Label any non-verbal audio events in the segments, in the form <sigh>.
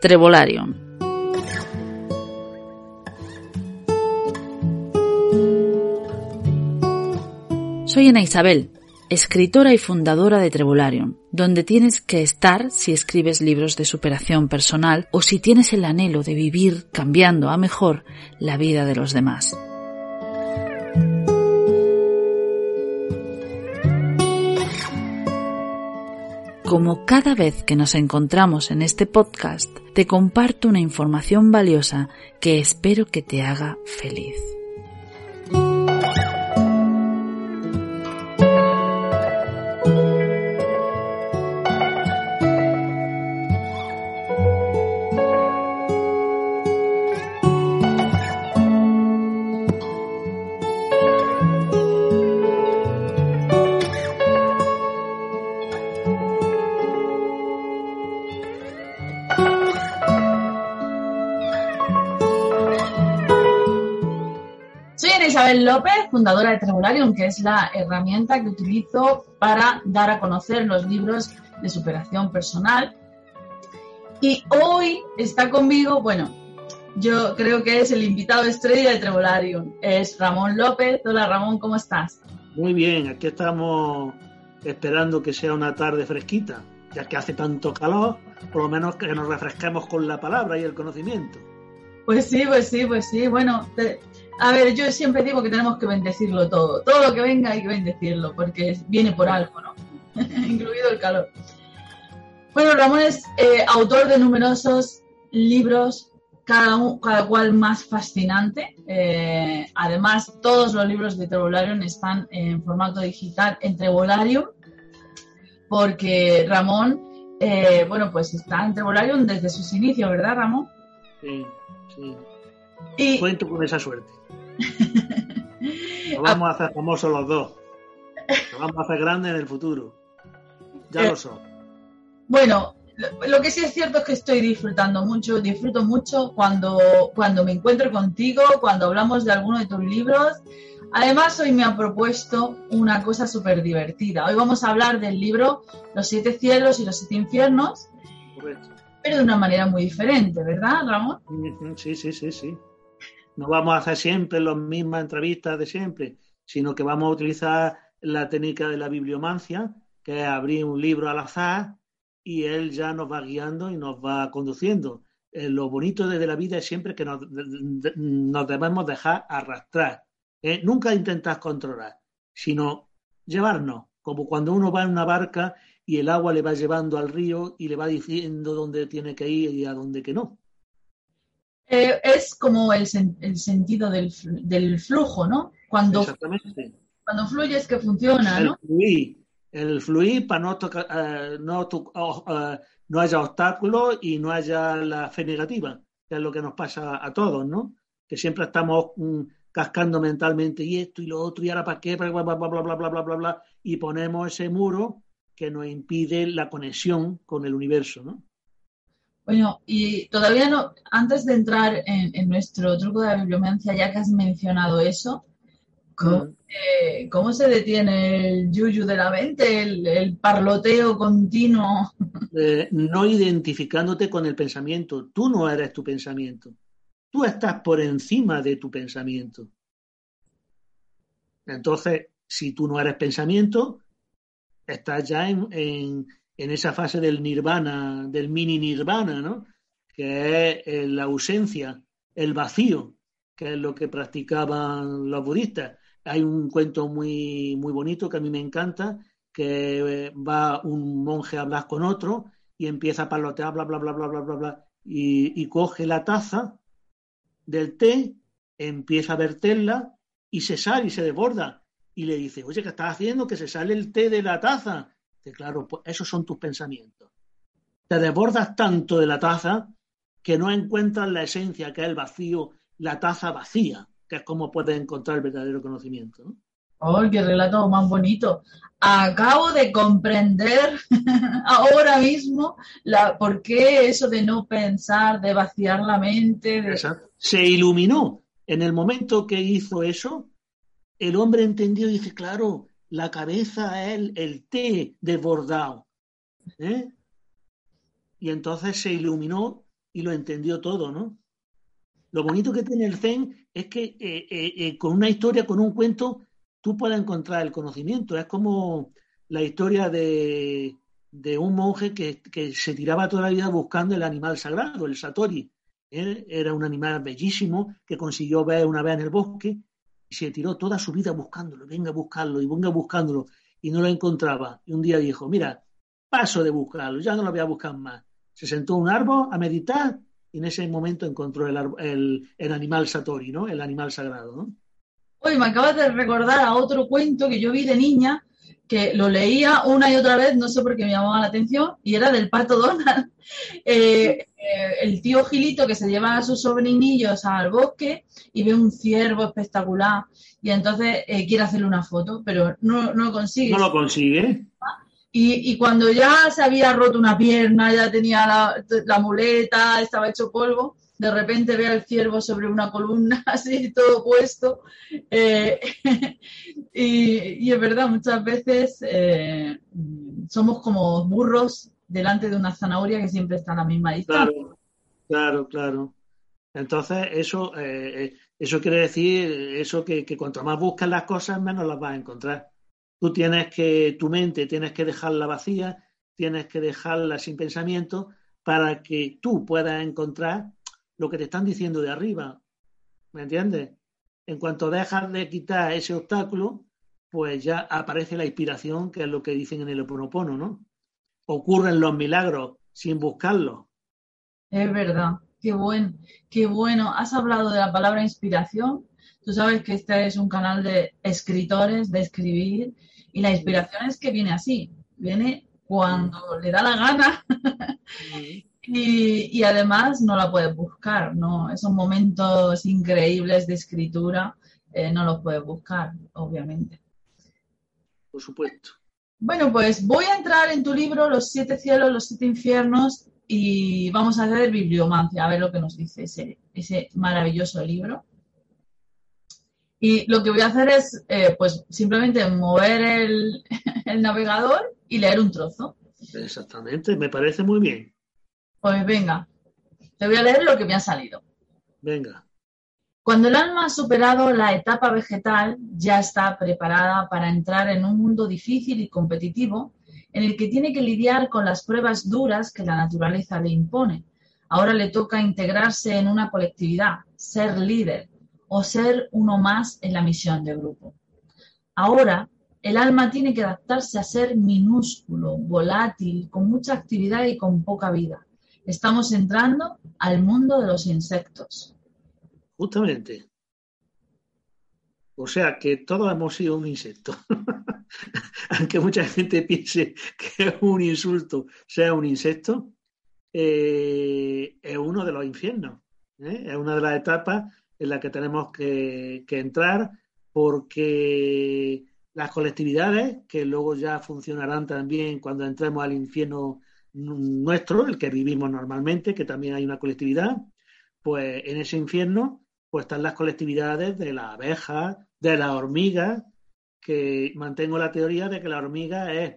Trevolarium. Soy Ana Isabel, escritora y fundadora de Trevolarium, donde tienes que estar si escribes libros de superación personal o si tienes el anhelo de vivir cambiando a mejor la vida de los demás. Como cada vez que nos encontramos en este podcast, te comparto una información valiosa que espero que te haga feliz. Isabel López, fundadora de Tribularium, que es la herramienta que utilizo para dar a conocer los libros de superación personal. Y hoy está conmigo, bueno, yo creo que es el invitado estrella de Tribularium, es Ramón López. Hola Ramón, ¿cómo estás? Muy bien, aquí estamos esperando que sea una tarde fresquita, ya que hace tanto calor, por lo menos que nos refresquemos con la palabra y el conocimiento. Pues sí, pues sí, pues sí. Bueno, te, a ver, yo siempre digo que tenemos que bendecirlo todo. Todo lo que venga hay que bendecirlo, porque viene por algo, ¿no? <laughs> Incluido el calor. Bueno, Ramón es eh, autor de numerosos libros, cada, cada cual más fascinante. Eh, además, todos los libros de Trevolarium están en formato digital en Trevolarium, porque Ramón, eh, bueno, pues está en Trevolarium desde sus inicios, ¿verdad, Ramón? Sí, sí. Y... Cuento con esa suerte. <laughs> Nos vamos a hacer famosos los dos. Nos vamos a hacer grandes en el futuro. Ya lo son. Bueno, lo que sí es cierto es que estoy disfrutando mucho, disfruto mucho cuando, cuando me encuentro contigo, cuando hablamos de alguno de tus libros. Además, hoy me ha propuesto una cosa súper divertida. Hoy vamos a hablar del libro Los siete cielos y los siete infiernos, Correcto. pero de una manera muy diferente, ¿verdad, Ramón? Sí, sí, sí, sí no vamos a hacer siempre las mismas entrevistas de siempre, sino que vamos a utilizar la técnica de la bibliomancia, que es abrir un libro al azar y él ya nos va guiando y nos va conduciendo. Eh, lo bonito de la vida es siempre que nos, nos debemos dejar arrastrar. ¿eh? Nunca intentar controlar, sino llevarnos, como cuando uno va en una barca y el agua le va llevando al río y le va diciendo dónde tiene que ir y a dónde que no. Eh, es como el, el sentido del, del, flujo, ¿no? Cuando, Exactamente. cuando fluye es que funciona, el ¿no? Fluir, el fluir para no, tocar, uh, no, uh, no haya obstáculos y no haya la fe negativa, que es lo que nos pasa a todos, ¿no? Que siempre estamos um, cascando mentalmente y esto y lo otro y ahora para qué, bla, bla, bla, bla, bla, bla, bla, bla, y ponemos ese muro que nos impide la conexión con el universo, ¿no? Bueno, y todavía no, antes de entrar en, en, nuestro truco de la bibliomancia, ya que has mencionado eso, ¿cómo, mm. eh, ¿cómo se detiene el yuyu de la mente, el, el parloteo continuo? Eh, no identificándote con el pensamiento. Tú no eres tu pensamiento. Tú estás por encima de tu pensamiento. Entonces, si tú no eres pensamiento, estás ya en, en en esa fase del nirvana, del mini nirvana, ¿no? que es la ausencia, el vacío, que es lo que practicaban los budistas. Hay un cuento muy, muy bonito que a mí me encanta, que va un monje a hablar con otro y empieza a palotear, bla, bla, bla, bla, bla, bla, bla, y, y coge la taza del té, empieza a verterla y se sale y se desborda. Y le dice, oye, ¿qué estás haciendo? Que se sale el té de la taza. Dice, claro, pues esos son tus pensamientos. Te desbordas tanto de la taza que no encuentras la esencia, que es el vacío, la taza vacía, que es como puedes encontrar el verdadero conocimiento. ¿no? ¡Oh, qué relato más bonito! Acabo de comprender <laughs> ahora mismo la, por qué eso de no pensar, de vaciar la mente. De... Se iluminó. En el momento que hizo eso, el hombre entendió y dice, claro, la cabeza es el, té desbordado. ¿eh? Y entonces se iluminó y lo entendió todo, ¿no? Lo bonito que tiene el Zen es que eh, eh, eh, con una historia, con un cuento, tú puedes encontrar el conocimiento. Es como la historia de, de un monje que, que, se tiraba toda la vida buscando el animal sagrado, el Satori. Él era un animal bellísimo que consiguió ver una vez en el bosque y se tiró toda su vida buscándolo, venga a buscarlo y venga buscándolo y no lo encontraba. Y un día dijo, mira, paso de buscarlo, ya no lo voy a buscar más. Se sentó en un árbol a meditar y en ese momento encontró el, animal Satori, ¿no? El animal sagrado. Hoy me acabas de recordar a otro cuento que yo vi de niña, que lo leía una y otra vez, no sé por qué me llamaba la atención, y era del pato Donald. <laughs> Eh, eh, el tío Gilito que se lleva a sus sobrinillos al bosque y ve un ciervo espectacular y entonces eh, quiere hacerle una foto, pero no, no lo consigue. No lo consigue. Y, y, cuando ya se había roto una pierna, ya tenía la, la muleta, estaba hecho polvo, de repente ve al ciervo sobre una columna, <laughs> así todo puesto. Eh, <laughs> y, es verdad, muchas veces eh, somos como burros delante de una zanahoria que siempre está a la misma distancia. Claro, claro, claro. Entonces, eso, eh, eso quiere decir eso que, que cuanto más buscas las cosas, menos las vas a encontrar. Tú tienes que, tu mente tienes que dejarla vacía, tienes que dejarla sin pensamiento para que tú puedas encontrar lo que te están diciendo de arriba. ¿Me entiendes? En cuanto dejas de quitar ese obstáculo, pues ya aparece la inspiración, que es lo que dicen en el Oponopono, ¿no? Ocurren los milagros sin buscarlos. Es verdad, qué bueno, qué bueno. Has hablado de la palabra inspiración. Tú sabes que este es un canal de escritores, de escribir, y la inspiración es que viene así, viene cuando le da la gana <laughs> y, y, además no la puedes buscar, ¿no? Esos momentos increíbles de escritura eh, no los puedes buscar, obviamente. Por supuesto. Bueno, pues voy a entrar en tu libro, Los siete cielos, los siete infiernos, y vamos a hacer bibliomancia, a ver lo que nos dice ese, ese maravilloso libro. Y lo que voy a hacer es, eh, pues, simplemente mover el, <laughs> el, navegador y leer un trozo. Exactamente, me parece muy bien. Pues venga, te voy a leer lo que me ha salido. Venga. Cuando el alma ha superado la etapa vegetal, ya está preparada para entrar en un mundo difícil y competitivo en el que tiene que lidiar con las pruebas duras que la naturaleza le impone. Ahora le toca integrarse en una colectividad, ser líder, o ser uno más en la misión de grupo. Ahora, el alma tiene que adaptarse a ser minúsculo, volátil, con mucha actividad y con poca vida. Estamos entrando al mundo de los insectos. Justamente. O sea que todos hemos sido un insecto. <laughs> Aunque mucha gente piense que un insulto sea un insecto, eh, es uno de los infiernos. ¿eh? Es una de las etapas en la que tenemos que, que, entrar porque las colectividades, que luego ya funcionarán también cuando entremos al infierno nuestro, el que vivimos normalmente, que también hay una colectividad, pues en ese infierno pues están las colectividades de la abeja, de la hormiga, que mantengo la teoría de que la hormiga es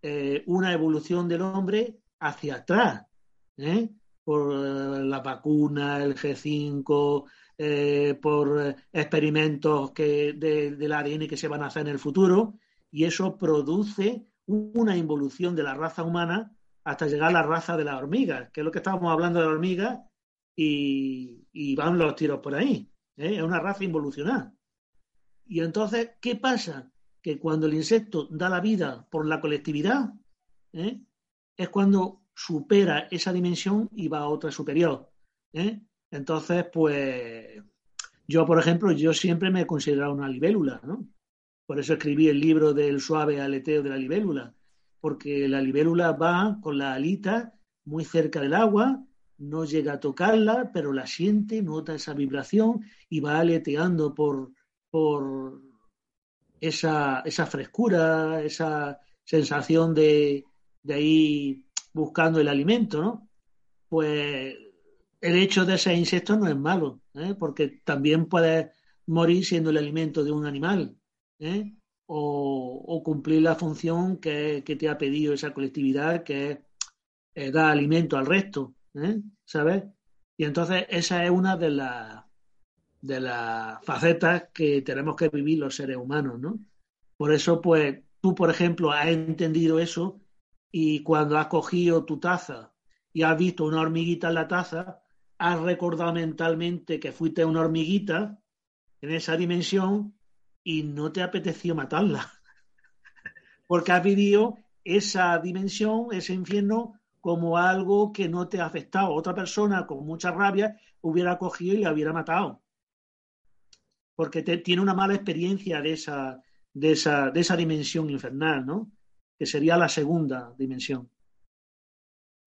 eh, una evolución del hombre hacia atrás, ¿eh? por eh, la vacuna, el G5, eh, por experimentos que, de, del ADN que se van a hacer en el futuro, y eso produce una involución de la raza humana hasta llegar a la raza de las hormigas, que es lo que estábamos hablando de la hormiga, y, van los tiros por ahí. ¿eh? Es una raza involucionada. Y entonces, ¿qué pasa? Que cuando el insecto da la vida por la colectividad, ¿eh? es cuando supera esa dimensión y va a otra superior. ¿eh? Entonces, pues yo, por ejemplo, yo siempre me he considerado una libélula, ¿no? Por eso escribí el libro del suave aleteo de la libélula, porque la libélula va con la alita muy cerca del agua, no llega a tocarla, pero la siente, nota esa vibración y va aleteando por, por esa, esa frescura, esa sensación de, de ahí buscando el alimento, ¿no? Pues el hecho de ser insecto no es malo, ¿eh? porque también puedes morir siendo el alimento de un animal, ¿eh? O, cumplir la función que, te ha pedido esa colectividad, que es eh, dar alimento al resto, ¿sabes? Y entonces esa es una de las de las facetas que tenemos que vivir los seres humanos, ¿no? Por eso, pues, tú, por ejemplo, has entendido eso y cuando has cogido tu taza y has visto una hormiguita en la taza, has recordado mentalmente que fuiste una hormiguita en esa dimensión y no te apeteció matarla. <laughs> Porque has vivido esa dimensión, ese infierno, como algo que no te ha afectado. Otra persona con mucha rabia hubiera cogido y la hubiera matado porque tiene una mala experiencia de esa, de, esa, de esa dimensión infernal, ¿no? Que sería la segunda dimensión.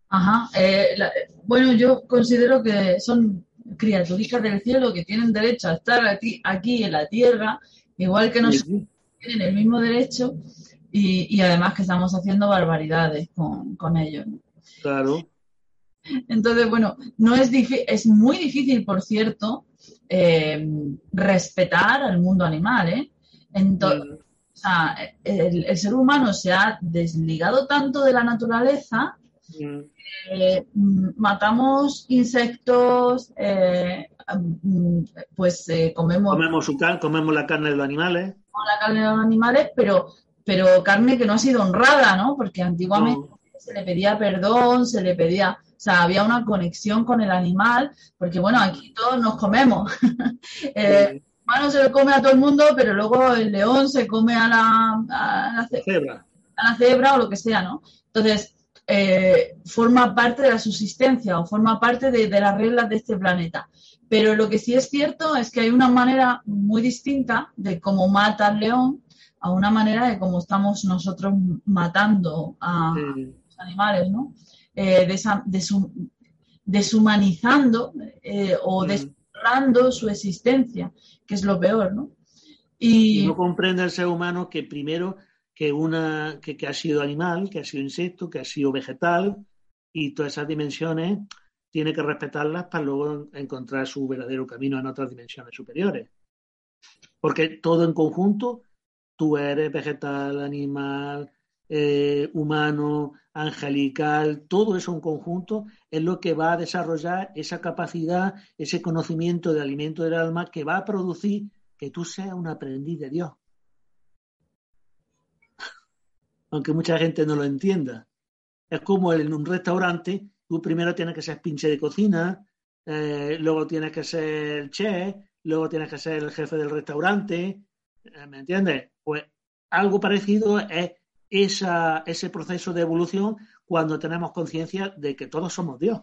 Ajá. Eh, bueno, yo considero que son criaturas del cielo que tienen derecho a estar aquí, aquí en la tierra, igual que nosotros tienen el mismo derecho y, además que estamos haciendo barbaridades con, con ellos. Claro. Entonces, bueno, no es es muy difícil, por cierto, eh, respetar al mundo animal. ¿eh? Entonces, el, ser humano se ha desligado tanto de la naturaleza que mm, matamos insectos, eh, mm, pues comemos... Comemos, su comemos la carne de los animales. La carne de los animales, pero, pero carne que no ha sido honrada, ¿no? Porque antiguamente se le pedía perdón, se le pedía o sea, había una conexión con el animal, porque bueno, aquí todos nos comemos. <laughs> el humano se lo come a todo el mundo, pero luego el león se come a la, cebra. a la cebra o lo que sea, ¿no? Entonces, eh, forma parte de la subsistencia o forma parte de, las reglas de este planeta. Pero lo que sí es cierto es que hay una manera muy distinta de cómo mata al león a una manera de cómo estamos nosotros matando a los animales, ¿no? eh, deshumanizando eh, o mm. su existencia, que es lo peor, ¿no? Y, no comprende el ser humano que primero que una que, ha sido animal, que ha sido insecto, que ha sido vegetal y todas esas dimensiones tiene que respetarlas para luego encontrar su verdadero camino en otras dimensiones superiores. Porque todo en conjunto, tú eres vegetal, animal, eh, humano, angelical, todo eso en conjunto es lo que va a desarrollar esa capacidad, ese conocimiento de alimento del alma que va a producir que tú seas un aprendiz de Dios. <laughs> Aunque mucha gente no lo entienda. Es como en un restaurante, tú primero tienes que ser pinche de cocina, eh, luego tienes que ser chef, luego tienes que ser el jefe del restaurante, eh, ¿me entiendes? Pues algo parecido es esa, ese proceso de evolución cuando tenemos conciencia de que todos somos Dios.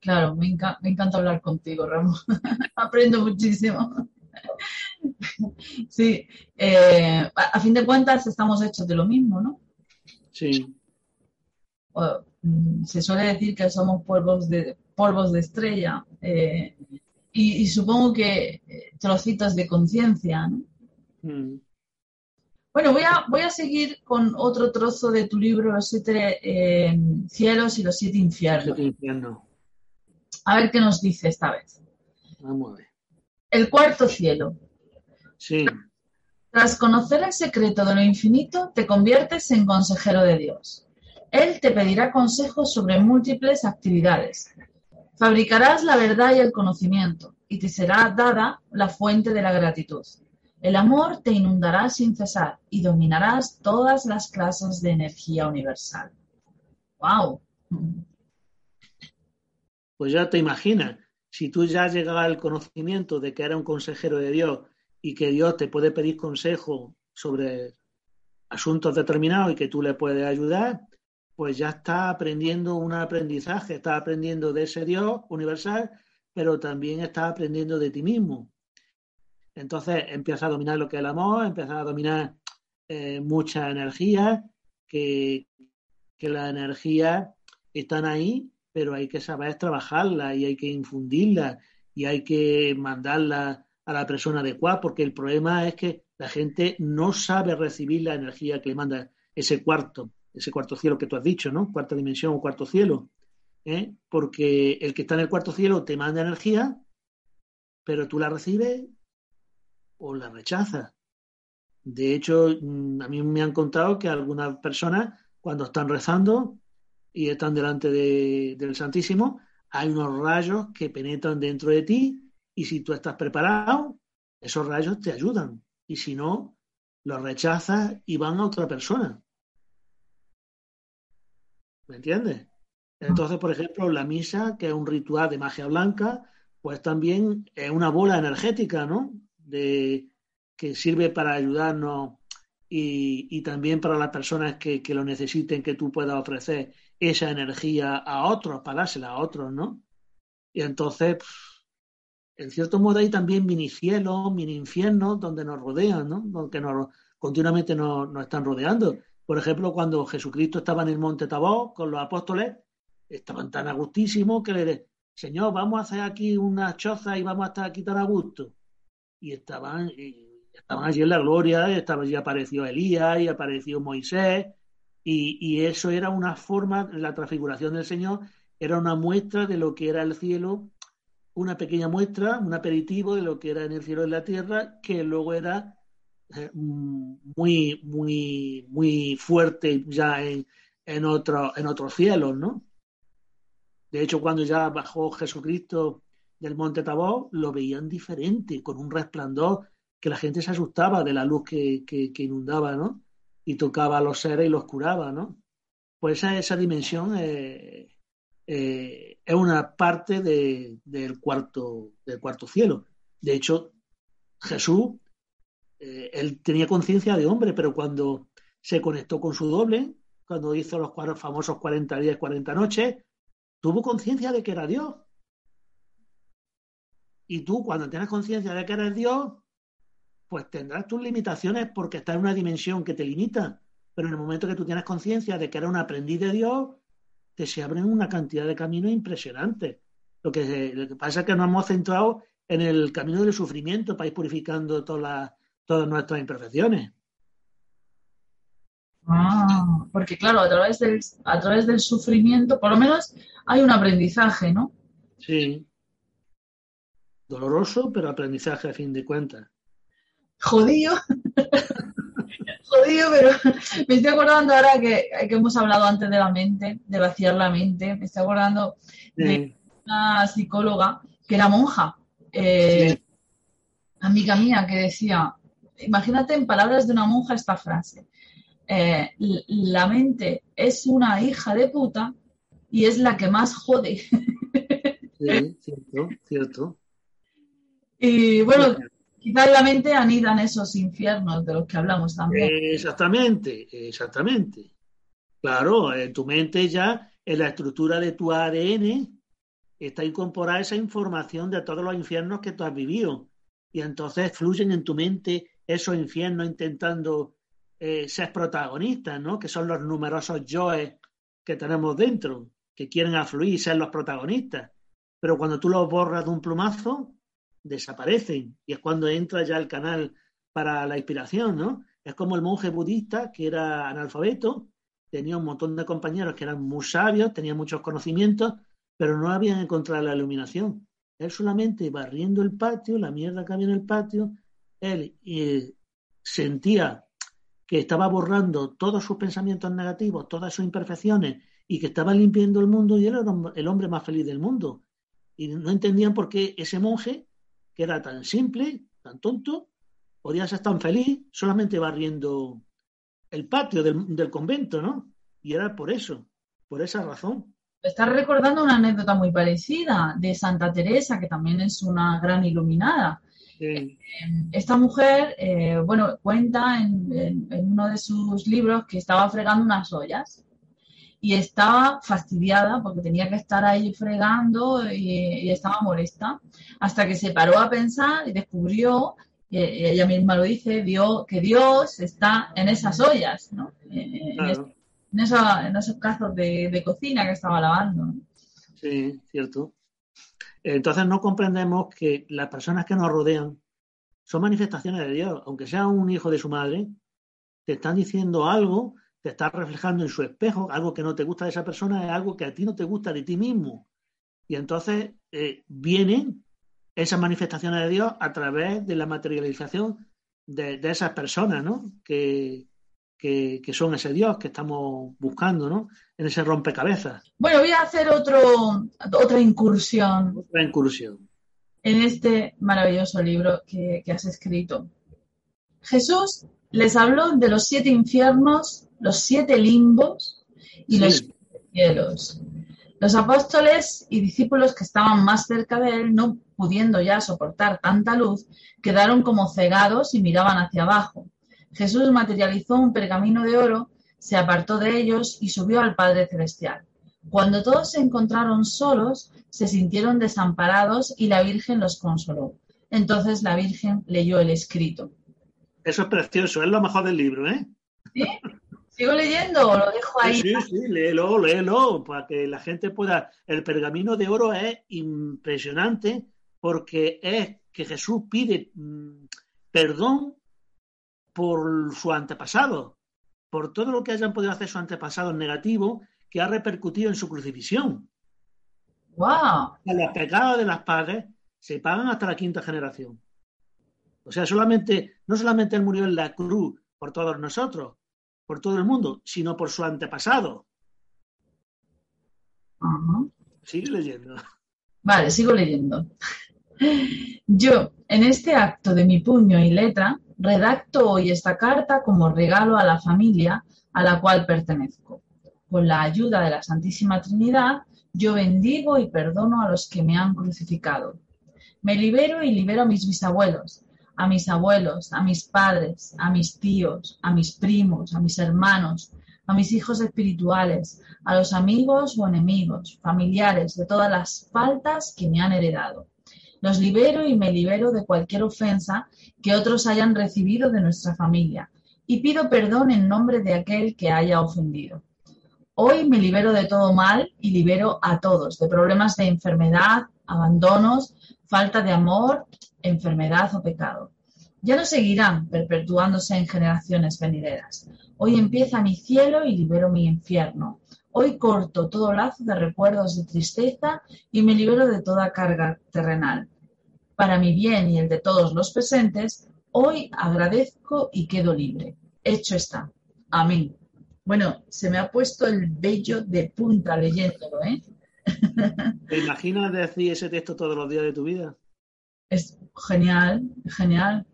Claro, me, encanta hablar contigo, Ramón. <laughs> Aprendo muchísimo. <laughs> sí, eh, a, fin de cuentas estamos hechos de lo mismo, ¿no? Sí. Mm, se suele decir que somos polvos de, polvos de estrella eh, y, supongo que eh, trocitos de conciencia, ¿no? Mm. Bueno, voy a, voy a seguir con otro trozo de tu libro, Los siete eh, cielos y los siete infiernos. A ver qué nos dice esta vez. Vamos a ver. El cuarto cielo. Sí. Tras conocer el secreto de lo infinito, te conviertes en consejero de Dios. Él te pedirá consejos sobre múltiples actividades. Fabricarás la verdad y el conocimiento, y te será dada la fuente de la gratitud. El amor te inundará sin cesar y dominarás todas las clases de energía universal. ¡Wow! Pues ya te imaginas, si tú ya llegado al conocimiento de que era un consejero de Dios y que Dios te puede pedir consejo sobre asuntos determinados y que tú le puedes ayudar, pues ya está aprendiendo un aprendizaje, está aprendiendo de ese Dios universal, pero también está aprendiendo de ti mismo. Entonces empieza a dominar lo que es el amor, empieza a dominar eh, mucha energía, que, que las energías están ahí, pero hay que saber trabajarla y hay que infundirla y hay que mandarla a la persona adecuada, porque el problema es que la gente no sabe recibir la energía que le manda ese cuarto, ese cuarto cielo que tú has dicho, ¿no? Cuarta dimensión o cuarto cielo. ¿eh? Porque el que está en el cuarto cielo te manda energía, pero tú la recibes o la rechazas. De hecho, mm, a mí me han contado que algunas personas, cuando están rezando y están delante del Santísimo, hay unos rayos que penetran dentro de ti y si tú estás preparado, esos rayos te ayudan. Y si no, los rechazas y van a otra persona. ¿Me entiendes? Entonces, por ejemplo, la misa, que es un ritual de magia blanca, pues también es una bola energética, ¿no? De, que sirve para ayudarnos y, también para las personas que, que, lo necesiten, que tú puedas ofrecer esa energía a otros, para dársela a otros, ¿no? Y entonces, en cierto modo hay también mini cielos, mini infiernos donde nos rodean, ¿no? Donde nos, continuamente nos, están rodeando. Por ejemplo, cuando Jesucristo estaba en el monte Tabó con los apóstoles, estaban tan a gustísimos que le Señor, vamos a hacer aquí una choza y vamos a estar aquí tan a gusto. Y estaban, y estaban allí en la gloria, estaba allí apareció Elías y apareció Moisés, y, y eso era una forma, la transfiguración del Señor era una muestra de lo que era el cielo una pequeña muestra, un aperitivo de lo que era en el cielo de la tierra, que luego era eh, muy, muy, muy fuerte ya en, en, otro, en otros cielos, ¿no? De hecho, cuando ya bajó Jesucristo del monte Tabor, lo veían diferente, con un resplandor que la gente se asustaba de la luz que, que, inundaba, ¿no? Y tocaba a los seres y los curaba, ¿no? Pues esa, esa dimensión eh, eh, es una parte de, del, cuarto, del cuarto cielo. De hecho, Jesús, eh, él tenía conciencia de hombre, pero cuando se conectó con su doble, cuando hizo los famosos 40 días, 40 noches, tuvo conciencia de que era Dios. Y tú, cuando tienes conciencia de que eres Dios, pues tendrás tus limitaciones porque estás en una dimensión que te limita. Pero en el momento que tú tienes conciencia de que eres un aprendiz de Dios, que se abren una cantidad de caminos impresionantes. Lo que, lo que pasa es que nos hemos centrado en el camino del sufrimiento para ir purificando todas, las, todas nuestras imperfecciones. Ah, porque claro, a través, del, a través del sufrimiento, por lo menos hay un aprendizaje, ¿no? Sí. Doloroso, pero aprendizaje a fin de cuentas. Jodido. <laughs> jodido, pero me estoy acordando ahora que, que, hemos hablado antes de la mente, de vaciar la mente, me estoy acordando sí. de una psicóloga que era monja, eh, sí. amiga mía, que decía, imagínate en palabras de una monja esta frase, eh, la mente es una hija de puta y es la que más jode. Sí, cierto, cierto. Y bueno, quizás la mente anidan esos infiernos de los que hablamos también. Exactamente, exactamente. Claro, en tu mente ya, en la estructura de tu ADN, está incorporada esa información de todos los infiernos que tú has vivido. Y entonces fluyen en tu mente esos infiernos intentando eh, ser protagonistas, ¿no? Que son los numerosos yoes que tenemos dentro, que quieren afluir y ser los protagonistas. Pero cuando tú los borras de un plumazo, desaparecen y es cuando entra ya el canal para la inspiración, ¿no? Es como el monje budista que era analfabeto, tenía un montón de compañeros que eran muy sabios, tenían muchos conocimientos, pero no habían encontrado la iluminación. Él solamente barriendo el patio, la mierda que había en el patio, él sentía que estaba borrando todos sus pensamientos negativos, todas sus imperfecciones y que estaba limpiando el mundo y era el hombre más feliz del mundo. Y no entendían por qué ese monje que era tan simple, tan tonto, podía ser tan feliz solamente barriendo el patio del, del convento, ¿no? Y era por eso, por esa razón. Estás recordando una anécdota muy parecida de Santa Teresa, que también es una gran iluminada. Sí. Esta mujer, eh, bueno, cuenta en, en, en, uno de sus libros que estaba fregando unas ollas y estaba fastidiada porque tenía que estar ahí fregando y, estaba molesta, hasta que se paró a pensar y descubrió, y ella misma lo dice, que Dios está en esas ollas, ¿no? en, esos casos de, cocina que estaba lavando. Sí, cierto. Entonces no comprendemos que las personas que nos rodean son manifestaciones de Dios, aunque sea un hijo de su madre, te están diciendo algo te estás reflejando en su espejo, algo que no te gusta de esa persona es algo que a ti no te gusta de ti mismo. Y entonces eh, vienen esas manifestaciones de Dios a través de la materialización de, esas personas, ¿no? Que, que, son ese Dios que estamos buscando, ¿no? En ese rompecabezas. Bueno, voy a hacer otro, otra incursión. Otra incursión. En este maravilloso libro que, que has escrito. Jesús les habló de los siete infiernos los siete limbos y los cielos. Los apóstoles y discípulos que estaban más cerca de él, no pudiendo ya soportar tanta luz, quedaron como cegados y miraban hacia abajo. Jesús materializó un pergamino de oro, se apartó de ellos y subió al Padre Celestial. Cuando todos se encontraron solos, se sintieron desamparados y la Virgen los consoló. Entonces la Virgen leyó el escrito. Eso es precioso, es lo mejor del libro, ¿eh? ¿Sí? ¿Sigo leyendo o lo dejo ahí? Sí, sí, léelo, léelo, para que la gente pueda... El pergamino de oro es impresionante porque es que Jesús pide mm, perdón por su antepasado, por todo lo que hayan podido hacer sus antepasados negativos que ha repercutido en su crucifixión. ¡Wow! Los pecados de las padres se pagan hasta la quinta generación. O sea, solamente, no solamente él murió en la cruz por todos nosotros, por todo el mundo, sino por su antepasado. Sigue leyendo. Vale, sigo leyendo. Yo, en este acto de mi puño y letra, redacto hoy esta carta como regalo a la familia a la cual pertenezco. Con la ayuda de la Santísima Trinidad, yo bendigo y perdono a los que me han crucificado. Me libero y libero a mis bisabuelos, a mis abuelos, a mis padres, a mis tíos, a mis primos, a mis hermanos, a mis hijos espirituales, a los amigos o enemigos, familiares, de todas las faltas que me han heredado. Los libero y me libero de cualquier ofensa que otros hayan recibido de nuestra familia y pido perdón en nombre de aquel que haya ofendido. Hoy me libero de todo mal y libero a todos, de problemas de enfermedad, abandonos, falta de amor, enfermedad o pecado. Ya no seguirán perpetuándose en generaciones venideras. Hoy empieza mi cielo y libero mi infierno. Hoy corto todo lazo de recuerdos de tristeza y me libero de toda carga terrenal. Para mi bien y el de todos los presentes, hoy agradezco y quedo libre. Hecho está. Amén. Bueno, se me ha puesto el vello de punta leyéndolo, ¿eh? <laughs> ¿Te imaginas decir ese texto todos los días de tu vida? Es genial, genial.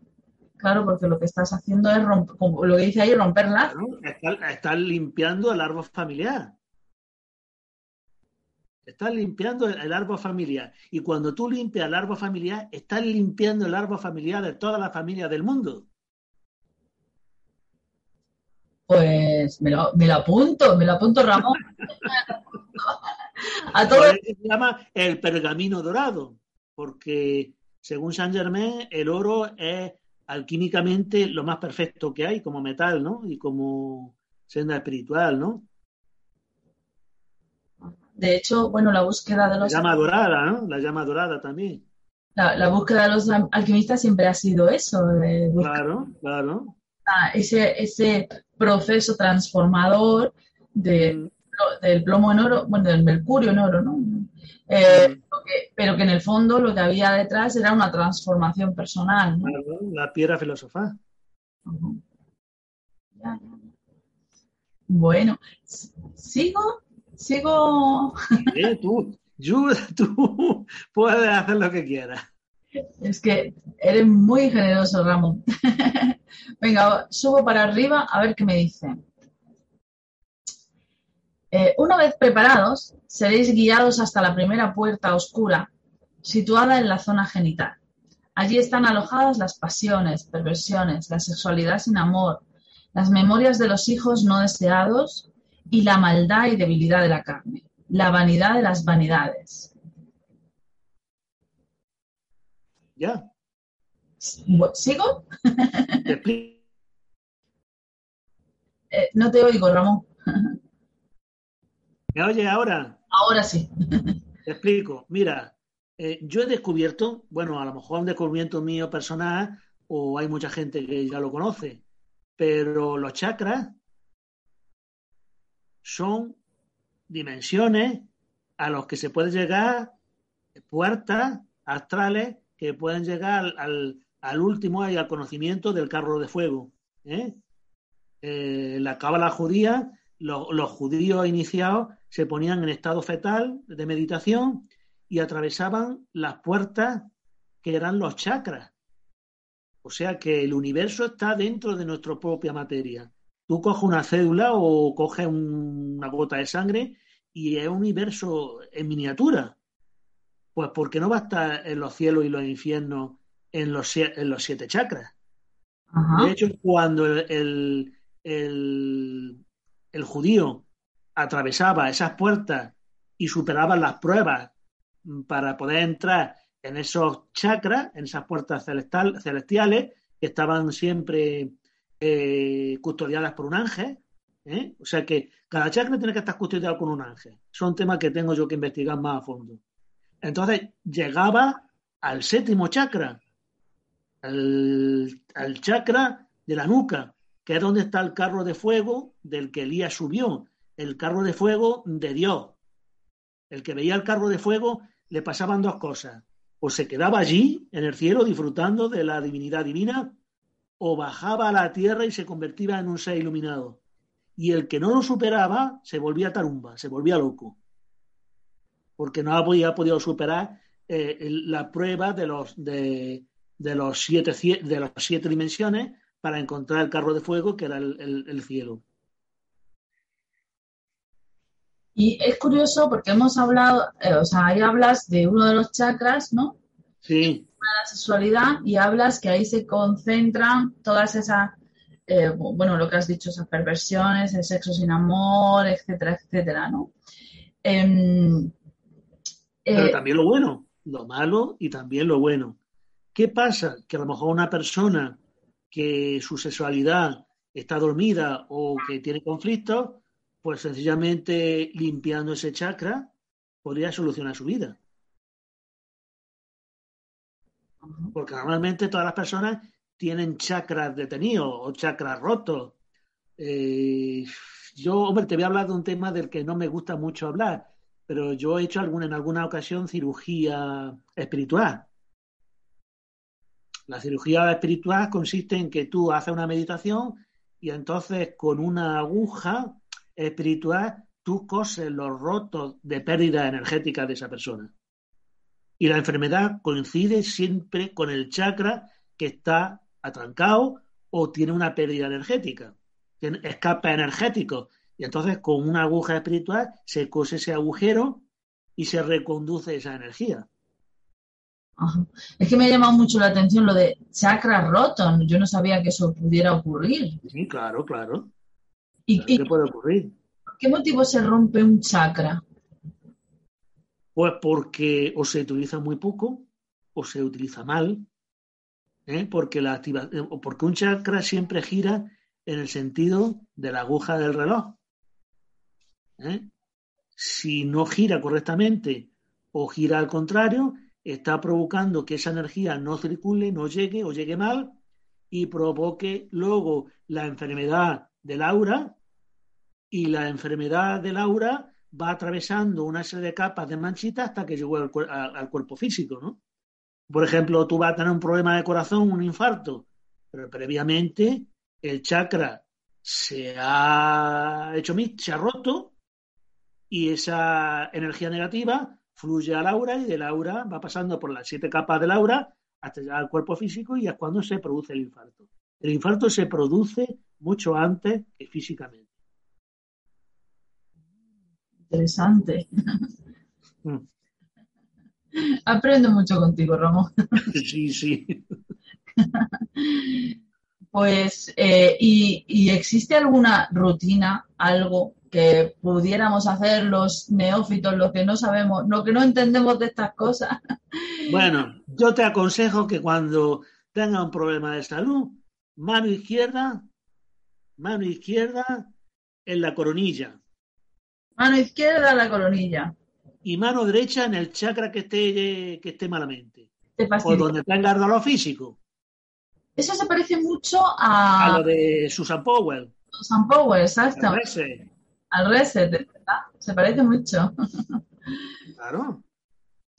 Claro, porque lo que estás haciendo es romper, como lo que dice ahí, romperla. estás, limpiando el árbol familiar. Estás limpiando el árbol familiar. Y cuando tú limpias el árbol familiar, estás limpiando el árbol familiar de toda la familia del mundo. Pues me lo, me lo apunto, me lo apunto, Ramón. <laughs> A todo... Se llama el pergamino dorado, porque según Saint Germain, el oro es alquímicamente lo más perfecto que hay como metal, ¿no? Y como senda espiritual, ¿no? De hecho, bueno, la búsqueda de los... La llama dorada, ¿no? La llama dorada también. La, búsqueda de los alquimistas siempre ha sido eso. claro, claro. ese, ese proceso transformador de, mm. del plomo en oro, bueno, del mercurio en oro, ¿no? Eh, pero que en el fondo lo que había detrás era una transformación personal. la piedra filosofal. Bueno, sigo, sigo. tú, <laughs> tú puedes hacer lo que quieras. Es que eres muy generoso, Ramón. <laughs> Venga, subo para arriba a ver qué me dice. Eh, una vez preparados, seréis guiados hasta la primera puerta oscura, situada en la zona genital. Allí están alojadas las pasiones, perversiones, la sexualidad sin amor, las memorias de los hijos no deseados y la maldad y debilidad de la carne, la vanidad de las vanidades. ¿Ya? ¿Sigo? <laughs> Eh, no te oigo, Ramón. ¿Me oye ahora? Ahora sí. Te explico. Mira, eh, yo he descubierto, bueno, a lo mejor un descubrimiento mío personal, o hay mucha gente que ya lo conoce, pero los chakras son dimensiones a los que se puede llegar, puertas astrales que pueden llegar al, al último y al conocimiento del carro de fuego. ¿eh? Eh, la cábala judía, los judíos iniciados se ponían en estado fetal de meditación y atravesaban las puertas que eran los chakras. O sea que el universo está dentro de nuestra propia materia. Tú coges una cédula o coges una gota de sangre y es un universo en miniatura. Pues porque no va a estar en los cielos y los infiernos en los, en los siete chakras. De hecho, cuando el, el, el judío atravesaba esas puertas y superaba las pruebas para poder entrar en esos chakras, en esas puertas celestiales que estaban siempre eh, custodiadas por un ángel. ¿eh? O sea que cada chakra tiene que estar custodiado con un ángel. Son temas que tengo yo que investigar más a fondo. Entonces llegaba al séptimo chakra, al, al chakra de la nuca, que es donde está el carro de fuego del que Elías subió, el carro de fuego de Dios. El que veía el carro de fuego le pasaban dos cosas. O se quedaba allí, en el cielo, disfrutando de la divinidad divina, o bajaba a la tierra y se convertía en un ser iluminado. Y el que no lo superaba se volvía tarumba, se volvía loco. Porque no había podido superar eh, la prueba de los, de, los siete, de las siete dimensiones para encontrar el carro de fuego que era el, cielo. Y es curioso porque hemos hablado, eh, o sea, ahí hablas de uno de los chakras, ¿no? Sí. La sexualidad y hablas que ahí se concentran todas esas, eh, bueno, lo que has dicho, esas perversiones, el sexo sin amor, etcétera, etcétera, ¿no? Em, Pero eh, también lo bueno, lo malo y también lo bueno. ¿Qué pasa? Que a lo mejor una persona que su sexualidad está dormida o que tiene conflictos, pues sencillamente limpiando ese chakra podría solucionar su vida. Porque normalmente todas las personas tienen chakras detenidos o chakras rotos. Eh, yo, hombre, te voy a hablar de un tema del que no me gusta mucho hablar, pero yo he hecho alguna, en alguna ocasión cirugía espiritual. La cirugía espiritual consiste en que tú haces una meditación y entonces con una aguja espiritual tú coses los rotos de pérdida energética de esa persona. Y la enfermedad coincide siempre con el chakra que está atrancado o tiene una pérdida energética, tiene escape energético. Y entonces con una aguja espiritual se cose ese agujero y se reconduce esa energía. Es que me ha llamado mucho la atención lo de chakra roto. Yo no sabía que eso pudiera ocurrir. Sí, claro, claro. ¿Y, ¿Qué puede ocurrir? ¿Por qué motivo se rompe un chakra? Pues porque o se utiliza muy poco o se utiliza mal. ¿eh? Porque, la activa... Porque un chakra siempre gira en el sentido de la aguja del reloj. ¿eh? Si no gira correctamente o gira al contrario, está provocando que esa energía no circule, no llegue o llegue mal y provoque luego la enfermedad del aura y la enfermedad del aura va atravesando una serie de capas de manchitas hasta que llegó al, cuerpo físico, ¿no? Por ejemplo, tú vas a tener un problema de corazón, un infarto, pero previamente el chakra se ha hecho se ha roto y esa energía negativa fluye al aura y del aura va pasando por las siete capas del aura hasta llegar al cuerpo físico y es cuando se produce el infarto. El infarto se produce mucho antes que físicamente. Interesante. Mm. Aprendo mucho contigo, Ramón. Sí, sí. Pues, eh, y, ¿y existe alguna rutina, algo que pudiéramos hacer los neófitos, los que no sabemos, lo que no entendemos de estas cosas. Bueno, yo te aconsejo que cuando tenga un problema de salud, mano izquierda, mano izquierda en la coronilla. Mano izquierda la coronilla. Y mano derecha en el chakra que esté, que esté malamente. O donde tenga dolor físico. Eso se parece mucho a... A lo de Susan Powell. Susan Powell, exacto al reset, ¿verdad? Se parece mucho. Claro.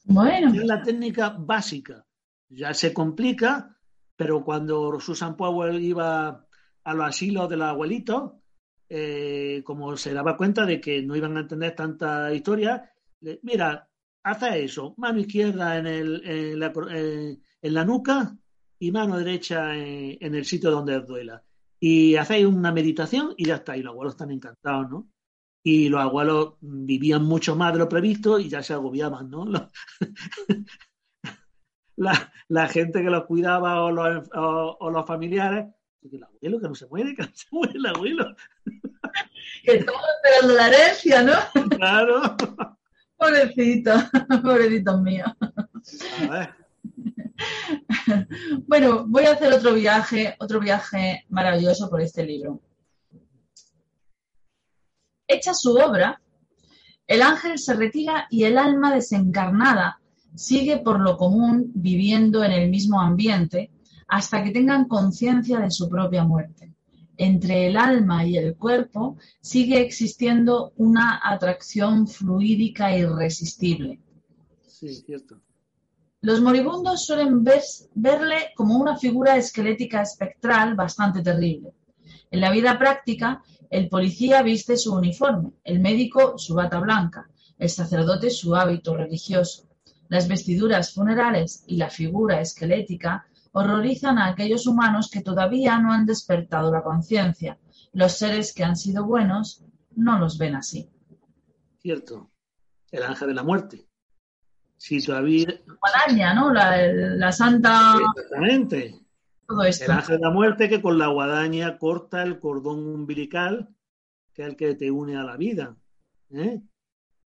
Bueno. Es la técnica básica. Ya se complica, pero cuando Susan Powell iba a los asilos de los abuelitos, eh, como se daba cuenta de que no iban a entender tanta historia, mira, hace eso, mano izquierda en, el, en, la, en la nuca y mano derecha en, en, el sitio donde os duela. Y hacéis una meditación y ya está, y los abuelos están encantados, ¿no? y los abuelos vivían mucho más de lo previsto y ya se agobiaban, ¿no? <laughs> <laughs> la, la, gente que los cuidaba o los, o, los familiares, que el abuelo que no se muere, <laughs> que no se muere el abuelo. que estamos esperando la herencia, ¿no? Claro. Pobrecito, <laughs> pobrecito mío. A ver. Bueno, voy a hacer otro viaje, otro viaje maravilloso por este libro. Hecha su obra, el ángel se retira y el alma desencarnada sigue por lo común viviendo en el mismo ambiente hasta que tengan conciencia de su propia muerte. Entre el alma y el cuerpo sigue existiendo una atracción fluídica irresistible. Sí, cierto. Los moribundos suelen verle como una figura esquelética espectral bastante terrible. En la vida práctica, el policía viste su uniforme, el médico su bata blanca, el sacerdote su hábito religioso. Las vestiduras funerales y la figura esquelética horrorizan a aquellos humanos que todavía no han despertado la conciencia. Los seres que han sido buenos no los ven así. Cierto. El ángel de la muerte. Si todavía. Guadaña, ¿no? La, la santa. Exactamente. El ángel de la muerte que con la guadaña corta el cordón umbilical, que es el que te une a la vida. ¿eh?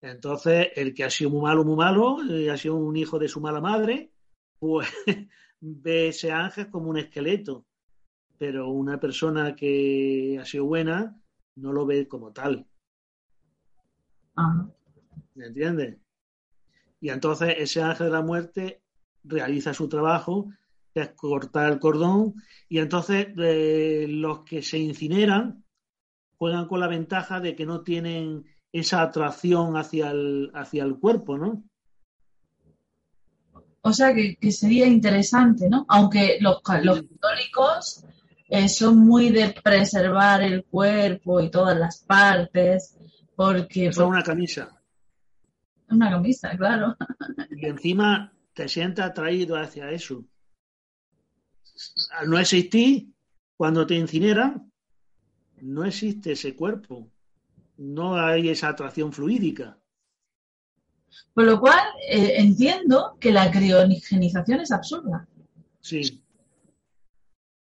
Entonces, el que ha sido muy malo, muy malo, eh, ha sido un hijo de su mala madre, pues <laughs> ve ese ángel como un esqueleto. Pero una persona que ha sido buena no lo ve como tal. ¿Me entiendes? Y entonces ese ángel de la muerte realiza su trabajo es cortar el cordón, y entonces eh, los que se incineran juegan con la ventaja de que no tienen esa atracción hacia el, hacia el cuerpo, ¿no? O sea que, sería interesante, ¿no? Aunque los, los católicos eh, son muy de preservar el cuerpo y todas las partes, porque... Son una camisa. Una camisa, claro. Y encima te sientes atraído hacia eso al no existir, cuando te incineran, no existe ese cuerpo. No hay esa atracción fluídica. Por lo cual, eh, entiendo que la criogenización es absurda. Sí.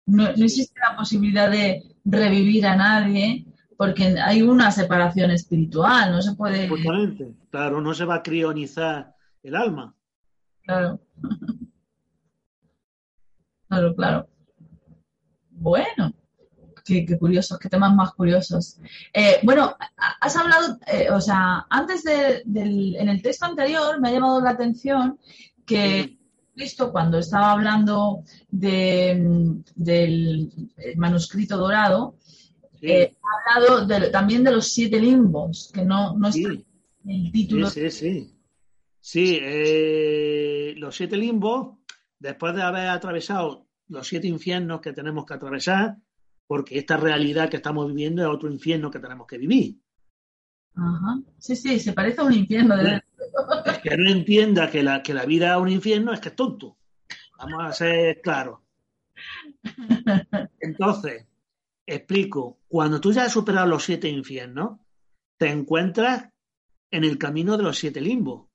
No, existe la posibilidad de revivir a nadie porque hay una separación espiritual, no se puede... claro, no se va a crionizar el alma. Claro. <laughs> Claro, claro. Bueno, qué, curiosos, qué temas más curiosos. Eh, bueno, has hablado, eh, o sea, antes de, del, en el texto anterior me ha llamado la atención que Cristo, cuando estaba hablando de, del manuscrito dorado, eh, ha hablado también de los siete limbos, que no, no está en el título. Sí, sí, sí. Sí, los siete limbos después de haber atravesado los siete infiernos que tenemos que atravesar, porque esta realidad que estamos viviendo es otro infierno que tenemos que vivir. Ajá. Sí, sí, se parece a un infierno. De... Que no entienda que la, que la vida es un infierno es que es tonto. Vamos a ser claros. Entonces, explico, cuando tú ya has superado los siete infiernos, te encuentras en el camino de los siete limbos.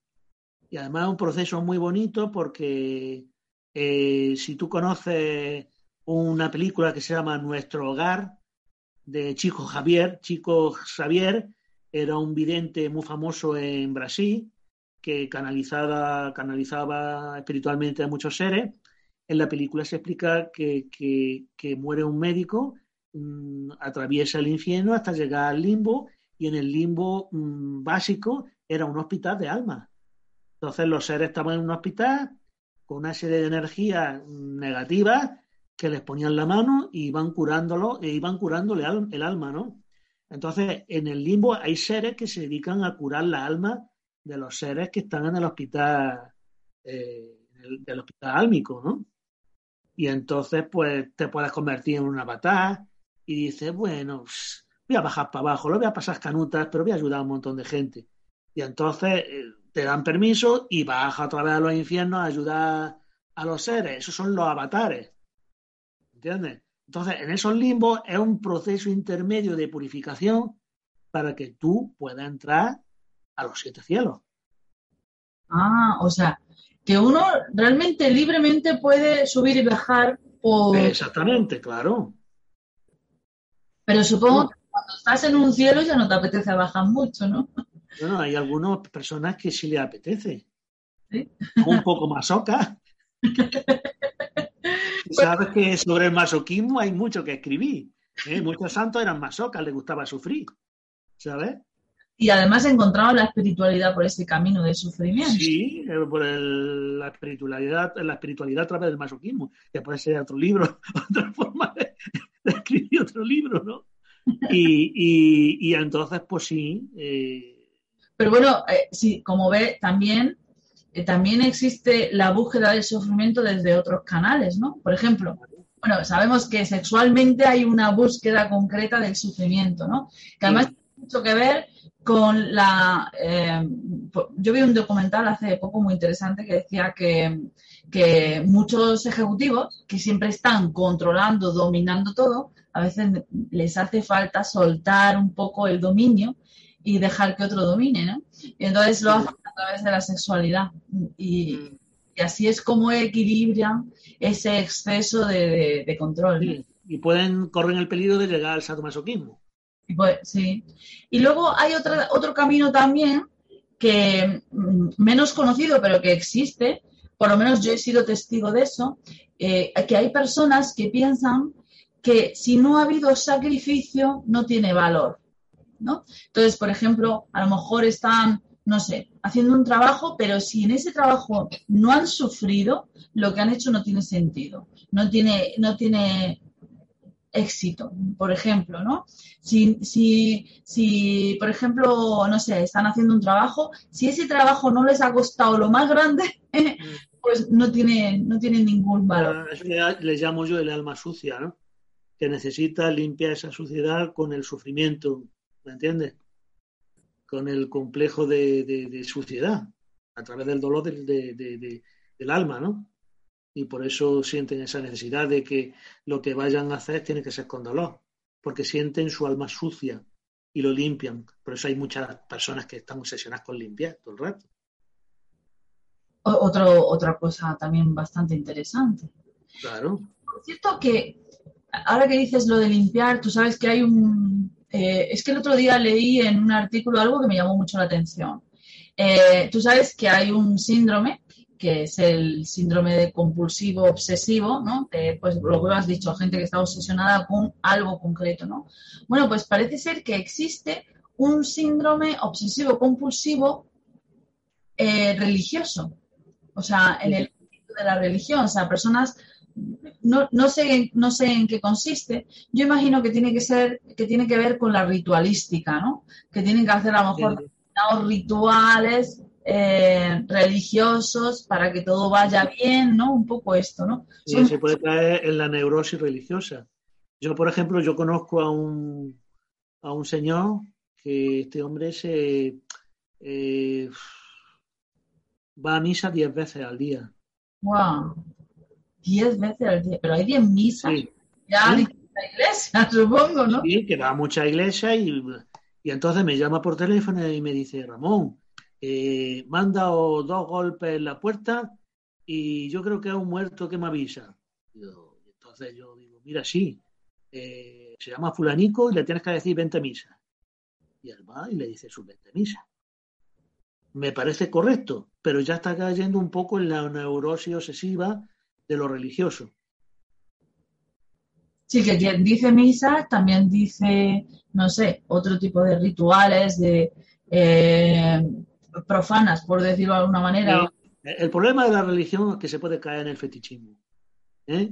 Y además es un proceso muy bonito porque eh, si tú conoces una película que se llama Nuestro Hogar, de Chico Javier, Chico Xavier, era un vidente muy famoso en Brasil que canalizaba, canalizaba espiritualmente a muchos seres. En la película se explica que, que, muere un médico, mm, atraviesa el infierno hasta llegar al limbo y en el limbo mm, básico era un hospital de almas. Entonces los seres estaban en un hospital con una serie de energías negativas que les ponían la mano y iban curándolo, e iban curándole el alma, ¿no? Entonces, en el limbo hay seres que se dedican a curar la alma de los seres que están en el hospital, eh, del hospital álmico, ¿no? Y entonces, pues, te puedes convertir en un avatar y dices, bueno, voy a bajar para abajo, lo voy a pasar canutas, pero voy a ayudar a un montón de gente. Y entonces eh, te dan permiso y baja otra vez a los infiernos a ayudar a los seres. Esos son los avatares. ¿Entiendes? Entonces, en esos limbos es un proceso intermedio de purificación para que tú puedas entrar a los siete cielos. Ah, o sea, que uno realmente libremente puede subir y bajar por... Exactamente, claro. Pero supongo que cuando estás en un cielo ya no te apetece bajar mucho, ¿no? Bueno, hay algunas personas que sí le apetece. ¿Sí? Un poco masoca. <laughs> Sabes que sobre el masoquismo hay mucho que escribir. ¿eh? Muchos santos eran masocas, les gustaba sufrir. ¿Sabes? Y además encontrado la espiritualidad por ese camino de sufrimiento. Sí, eh, por la espiritualidad, la espiritualidad a través del masoquismo, que puede ser otro libro, <laughs> otra forma de, escribir otro libro, ¿no? Y, entonces, pues sí. Eh, Pero bueno, sí, como ve, también también existe la búsqueda del sufrimiento desde otros canales, ¿no? Por ejemplo, bueno, sabemos que sexualmente hay una búsqueda concreta del sufrimiento, ¿no? Que además tiene mucho que ver con la... Eh, yo vi un documental hace poco muy interesante que decía que, que muchos ejecutivos que siempre están controlando, dominando todo, a veces les hace falta soltar un poco el dominio y dejar que otro domine, ¿no? Y entonces lo hacen a través de la sexualidad. Y, así es como equilibran ese exceso de, control. Y pueden correr el peligro de llegar al sadomasoquismo. Y pues, sí. Y luego hay otra, otro camino también que mm, menos conocido, pero que existe, por lo menos yo he sido testigo de eso, eh, que hay personas que piensan que si no ha habido sacrificio no tiene valor. ¿No? Entonces, por ejemplo, a lo mejor están, no sé, haciendo un trabajo, pero si en ese trabajo no han sufrido, lo que han hecho no tiene sentido, no tiene, no tiene éxito, por ejemplo, ¿no? Si, si, si, por ejemplo, no sé, están haciendo un trabajo, si ese trabajo no les ha costado lo más grande, <laughs> pues no tiene, no tiene ningún valor. Eso le llamo yo el alma sucia, ¿no? Que necesita limpiar esa suciedad con el sufrimiento ¿me entiendes? Con el complejo de, suciedad, a través del dolor del alma, ¿no? Y por eso sienten esa necesidad de que lo que vayan a hacer tiene que ser con dolor, porque sienten su alma sucia y lo limpian. Por eso hay muchas personas que están obsesionadas con limpiar todo el rato. Otro, otra cosa también bastante interesante. Claro. Por cierto que ahora que dices lo de limpiar, tú sabes que hay un, eh, es que el otro día leí en un artículo algo que me llamó mucho la atención. Eh, tú sabes que hay un síndrome que es el síndrome de compulsivo obsesivo, ¿no? pues lo que has dicho, gente que está obsesionada con algo concreto, ¿no? Bueno, pues parece ser que existe un síndrome obsesivo compulsivo eh, religioso, o sea, en el de la religión, o sea, personas no, no, sé, no sé en qué consiste. Yo imagino que tiene que ser, que tiene que ver con la ritualística, ¿no? Que tienen que hacer a lo mejor rituales eh, religiosos para que todo vaya bien, ¿no? Un poco esto, ¿no? Sí, se puede caer en la neurosis religiosa. Yo, por ejemplo, yo conozco a un, a un señor que este hombre se eh, va a misa diez veces al día. Wow. Diez veces al día, pero hay diez misas. Ya ¿Sí? la iglesia, <laughs> supongo, ¿no? Sí, que va a mucha iglesia y, y entonces me llama por teléfono y me dice, Ramón, eh, manda dos golpes en la puerta y yo creo que hay un muerto que me avisa. Y entonces yo digo, mira, sí, eh, se llama fulanico y le tienes que decir 20 misas. Y él va y le dice su misa. Me parece correcto, pero ya está cayendo un poco en la neurosis obsesiva de lo religioso. Sí, que quien dice misa también dice, no sé, otro tipo de rituales, de eh, profanas, por decirlo de alguna manera. El problema de la religión es que se puede caer en el fetichismo. ¿eh?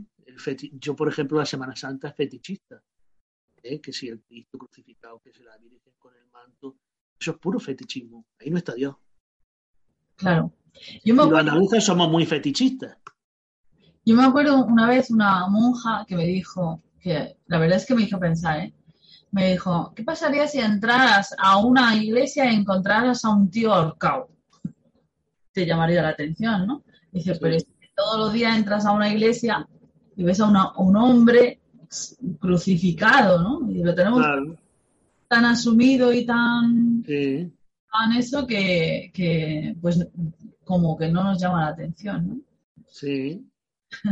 Yo, por ejemplo, la Semana Santa es fetichista. ¿eh? Que si el Cristo crucificado, que si la Virgen con el manto, eso es puro fetichismo. Ahí no está Dios. Claro. Yo me Los andaluces somos muy fetichistas. Yo me acuerdo una vez una monja que me dijo, que la verdad es que me hizo pensar, ¿eh? me dijo, ¿qué pasaría si entraras a una iglesia y encontraras a un tío ahorcado? <laughs> Te llamaría la atención, ¿no? Dice, pero es que todos los días entras a una iglesia y ves a, un hombre crucificado, ¿no? Y lo tenemos tan asumido y tan, tan eso que, pues como que no nos llama la atención, ¿no? Sí.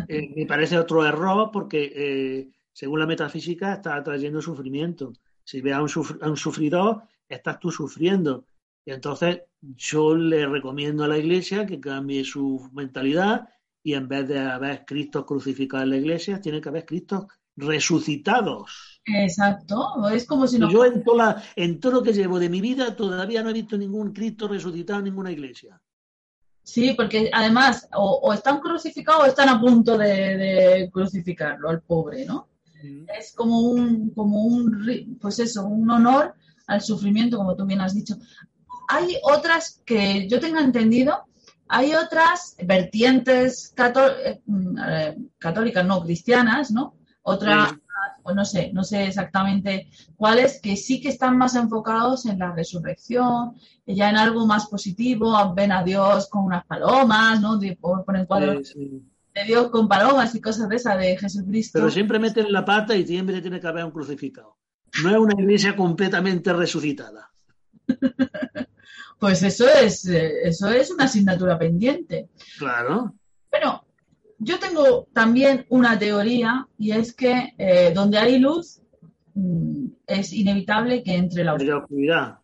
Eh, me parece otro error porque eh, según la metafísica, está trayendo sufrimiento. Si ve a un, sufridor, estás tú sufriendo. Y entonces yo le recomiendo a la iglesia que cambie su mentalidad y en vez de haber Cristos crucificados en la iglesia, tiene que haber Cristos resucitados. Exacto, es como si no... Yo en, toda en todo lo que llevo de mi vida todavía no he visto ningún Cristo resucitado en ninguna iglesia. Sí, porque además o, están crucificados o están a punto de crucificarlo al pobre, ¿no? Es como un, como un, pues eso, un honor al sufrimiento, como tú bien has dicho. Hay otras que yo tenga entendido, hay otras vertientes eh, católicas, no cristianas, ¿no? Otras, pues no sé, no sé exactamente cuáles, que sí que están más enfocados en la resurrección, ya en algo más positivo, ven a Dios con unas palomas, ¿no? Ponen cuadros de Dios con palomas y cosas de esa de Jesucristo. Pero siempre meten la pata y siempre tiene que haber un crucificado. No es una iglesia completamente resucitada. <laughs> pues eso es, eso es una asignatura pendiente. Claro. Pero yo tengo también una teoría y es que eh, donde hay luz mm, es inevitable que entre la oscuridad.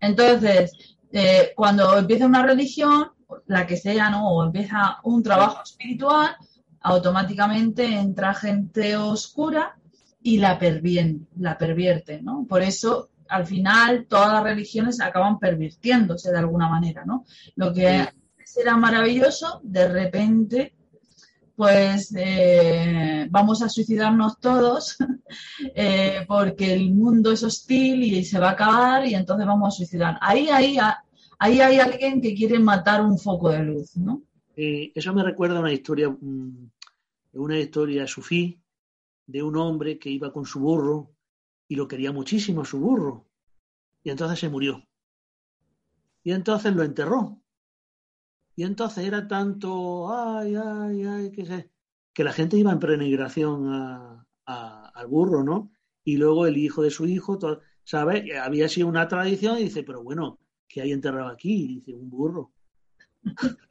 Entonces, eh, cuando empieza una religión, la que sea, ¿no? O empieza un trabajo espiritual, automáticamente entra gente oscura y la, la pervierte, ¿no? Por eso, al final, todas las religiones acaban pervirtiéndose de alguna manera, ¿no? Lo que será maravilloso, de repente, pues eh, vamos a suicidarnos todos <laughs> eh, porque el mundo es hostil y se va a acabar y entonces vamos a suicidar. Ahí, ahí, ahí hay alguien que quiere matar un foco de luz, ¿no? eso me recuerda a una historia, mm, una historia sufí de un hombre que iba con su burro y lo quería muchísimo su burro. Y entonces se murió. Y entonces lo enterró. Y entonces era tanto, ay, ay, ay, que, que la gente iba en prenigración al burro, ¿no? Y luego el hijo de su hijo, ¿sabes? Había sido una tradición y dice, pero bueno, que hay enterrado aquí? dice, un burro. <laughs>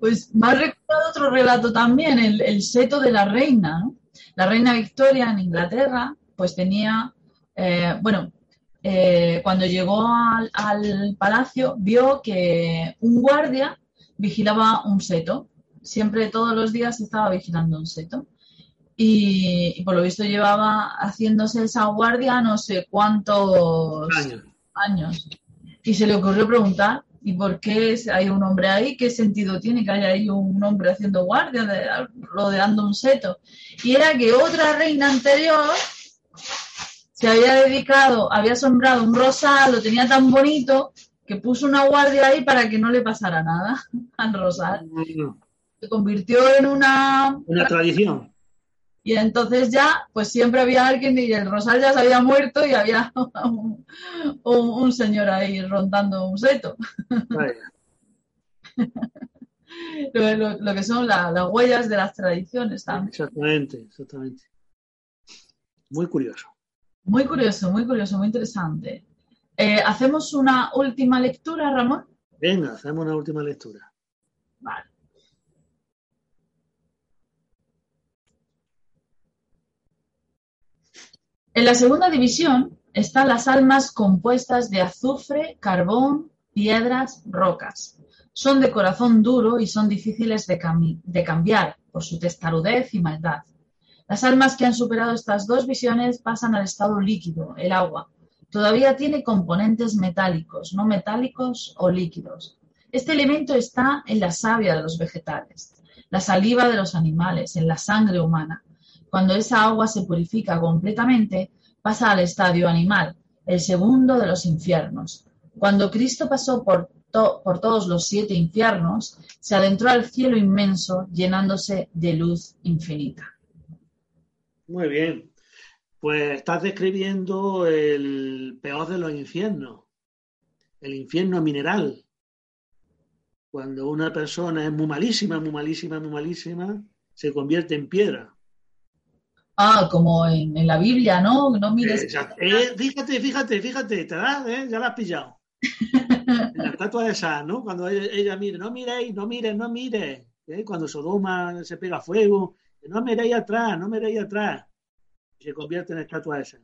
Pues me ha recordado otro relato también, el, seto de la reina. La reina Victoria en Inglaterra, pues tenía, eh, bueno, eh, cuando llegó al, palacio, vio que un guardia vigilaba un seto. Siempre, todos los días, estaba vigilando un seto y, por lo visto llevaba haciéndose esa guardia no sé cuántos años. Y se le ocurrió preguntar, ¿y por qué hay un hombre ahí? ¿Qué sentido tiene que haya ahí un hombre haciendo guardia, rodeando un seto? Y era que otra reina anterior se había dedicado, había asombrado un rosal, lo tenía tan bonito, que puso una guardia ahí para que no le pasara nada <laughs> al rosal. Se convirtió en una... Una tradición. Y entonces ya, pues siempre había alguien y el rosal ya se había muerto y había <laughs> un, señor ahí rondando un seto. <laughs> lo, que son las huellas de las tradiciones también. Exactamente, exactamente. Muy curioso. Muy curioso, muy curioso, muy interesante. Eh, ¿Hacemos una última lectura, Ramón? Venga, hacemos una última lectura. Vale. En la segunda división están las almas compuestas de azufre, carbón, piedras, rocas. Son de corazón duro y son difíciles de, de cambiar por su testarudez y maldad. Las almas que han superado estas dos visiones pasan al estado líquido, el agua. Todavía tiene componentes metálicos, no metálicos o líquidos. Este elemento está en la savia de los vegetales, la saliva de los animales, en la sangre humana. Cuando esa agua se purifica completamente, pasa al estadio animal, el segundo de los infiernos. Cuando Cristo pasó por, por todos los siete infiernos, se adentró al cielo inmenso, llenándose de luz infinita. Muy bien. Pues estás describiendo el peor de los infiernos, el infierno mineral. Cuando una persona es muy malísima, muy malísima, muy malísima, se convierte en piedra. Ah, como en, la Biblia, ¿no? No mires. Eh, fíjate, fíjate, fíjate, te das, ¿eh? ya la has pillado. <laughs> la estatua de esa, ¿no? Cuando ella, mire, no miréis, no mire, no mire. ¿eh? Cuando Sodoma se pega fuego, no miréis atrás, no miréis atrás. Y se convierte en estatua esa.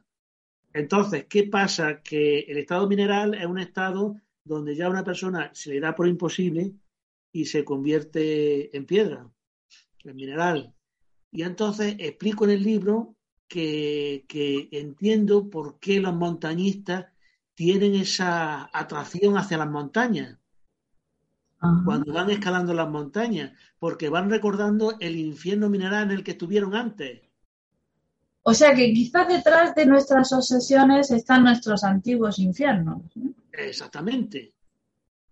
Entonces, ¿qué pasa? Que el estado mineral es un estado donde ya una persona se le da por imposible y se convierte en piedra, en mineral. Y entonces explico en el libro que, entiendo por qué los montañistas tienen esa atracción hacia las montañas. Cuando van escalando las montañas, porque van recordando el infierno mineral en el que estuvieron antes. O sea que quizás detrás de nuestras obsesiones están nuestros antiguos infiernos. Exactamente,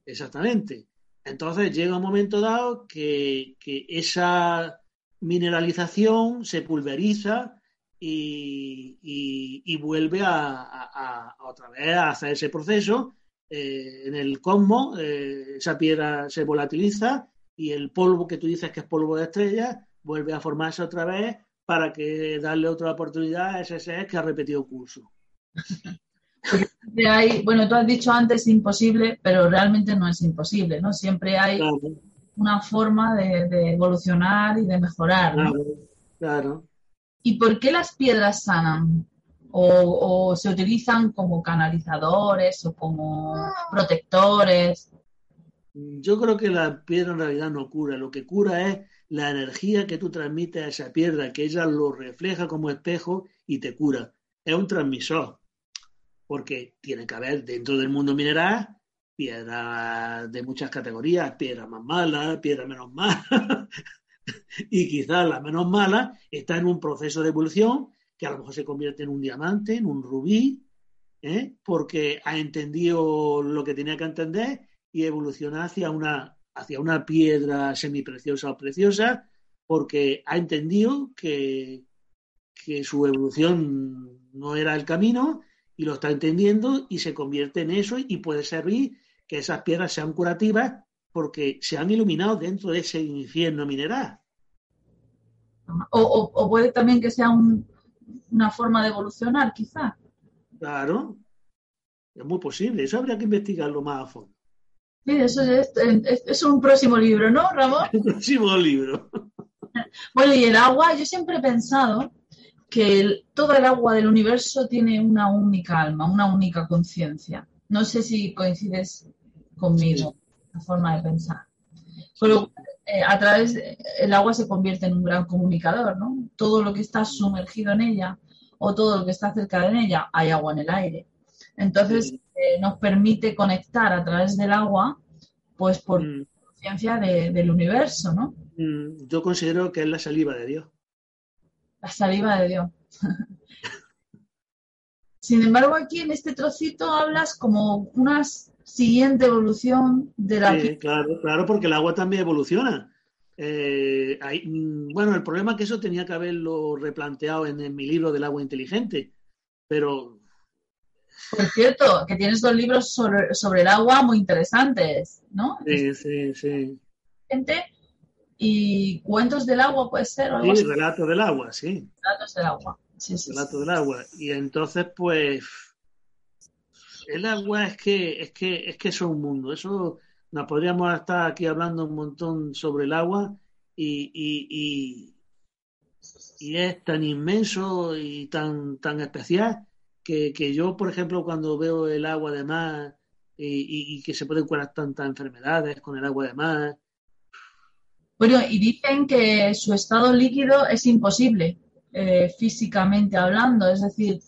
exactamente. Entonces llega un momento dado que, esa mineralización se pulveriza y, vuelve a, otra vez a hacer ese proceso. Eh, en el cosmos, eh, esa piedra se volatiliza y el polvo que tú dices que es polvo de estrella vuelve a formarse otra vez para que darle otra oportunidad a ese ser que ha repetido curso. hay, bueno, tú has dicho antes imposible, pero realmente no es imposible, ¿no? Siempre hay una forma de, evolucionar y de mejorar. Claro, ¿Y por qué las piedras sanan? O, se utilizan como canalizadores o como protectores? Yo creo que la piedra en realidad no cura, lo que cura es la energía que tú transmites a esa piedra, que ella lo refleja como espejo y te cura. Es un transmisor porque tiene que haber dentro del mundo mineral piedras de muchas categorías, piedras más malas, piedras menos malas, <laughs> y quizás la menos mala está en un proceso de evolución que a lo mejor se convierte en un diamante, en un rubí, ¿eh? porque ha entendido lo que tenía que entender y evoluciona hacia una, hacia una piedra semipreciosa o preciosa, porque ha entendido que, que su evolución no era el camino y lo está entendiendo y se convierte en eso y puede servir que esas piedras sean curativas porque se han iluminado dentro de ese infierno mineral. O, puede también que sea una forma de evolucionar, quizá. Claro, es muy posible, eso habría que investigarlo más a fondo. Sí, eso es, un próximo libro, ¿no, Ramón? <laughs> Un próximo libro. Bueno, y el agua, yo siempre he pensado que todo el agua del universo tiene una única alma, una única conciencia. No sé si coincides conmigo, la forma de pensar. Pero eh, a través, el agua se convierte en un gran comunicador, ¿no? Todo lo que está sumergido en ella o todo lo que está cerca de ella, hay agua en el aire. Entonces, eh, nos permite conectar a través del agua, pues por mm. conciencia del universo, ¿no? Mm, yo considero que es la saliva de Dios la saliva de Dios. <laughs> Sin embargo, aquí en este trocito hablas como una siguiente evolución de la... Claro, claro, porque el agua también evoluciona. Eh, mm, bueno, el problema es que eso tenía que haberlo replanteado en, mi libro del agua inteligente, pero... Por cierto, que tienes dos libros sobre, sobre el agua muy interesantes, ¿no? Sí, sí, sí. Gente, y cuentos del agua puede ser. ¿o sí, relatos del agua, sí. Relatos del agua. Sí, sí, relatos del agua. Y entonces, pues, el agua es que, es que, es que es un mundo. Eso nos podríamos estar aquí hablando un montón sobre el agua y, y, y es tan inmenso y tan, tan especial que, que yo, por ejemplo, cuando veo el agua de mar y, y, que se pueden curar tantas enfermedades con el agua de mar. Bueno, y dicen que su estado líquido es imposible, eh, físicamente hablando, es decir,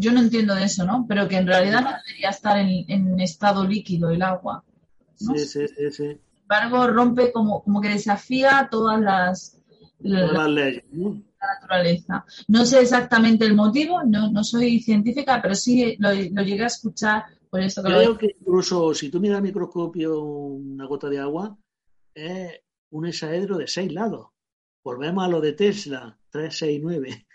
yo no entiendo de eso, ¿no? Pero que en realidad no debería estar en, en estado líquido el agua. Sí, sí, sí, sí. Sin embargo, rompe como, como que desafía todas las, todas las leyes. ¿no? la naturaleza. No sé exactamente el motivo, no, no soy científica, pero sí lo, lo llegué a escuchar por eso que Creo lo... que incluso si tú miras al microscopio una gota de agua, es un hexaedro de seis lados. Volvemos a lo de Tesla, 369.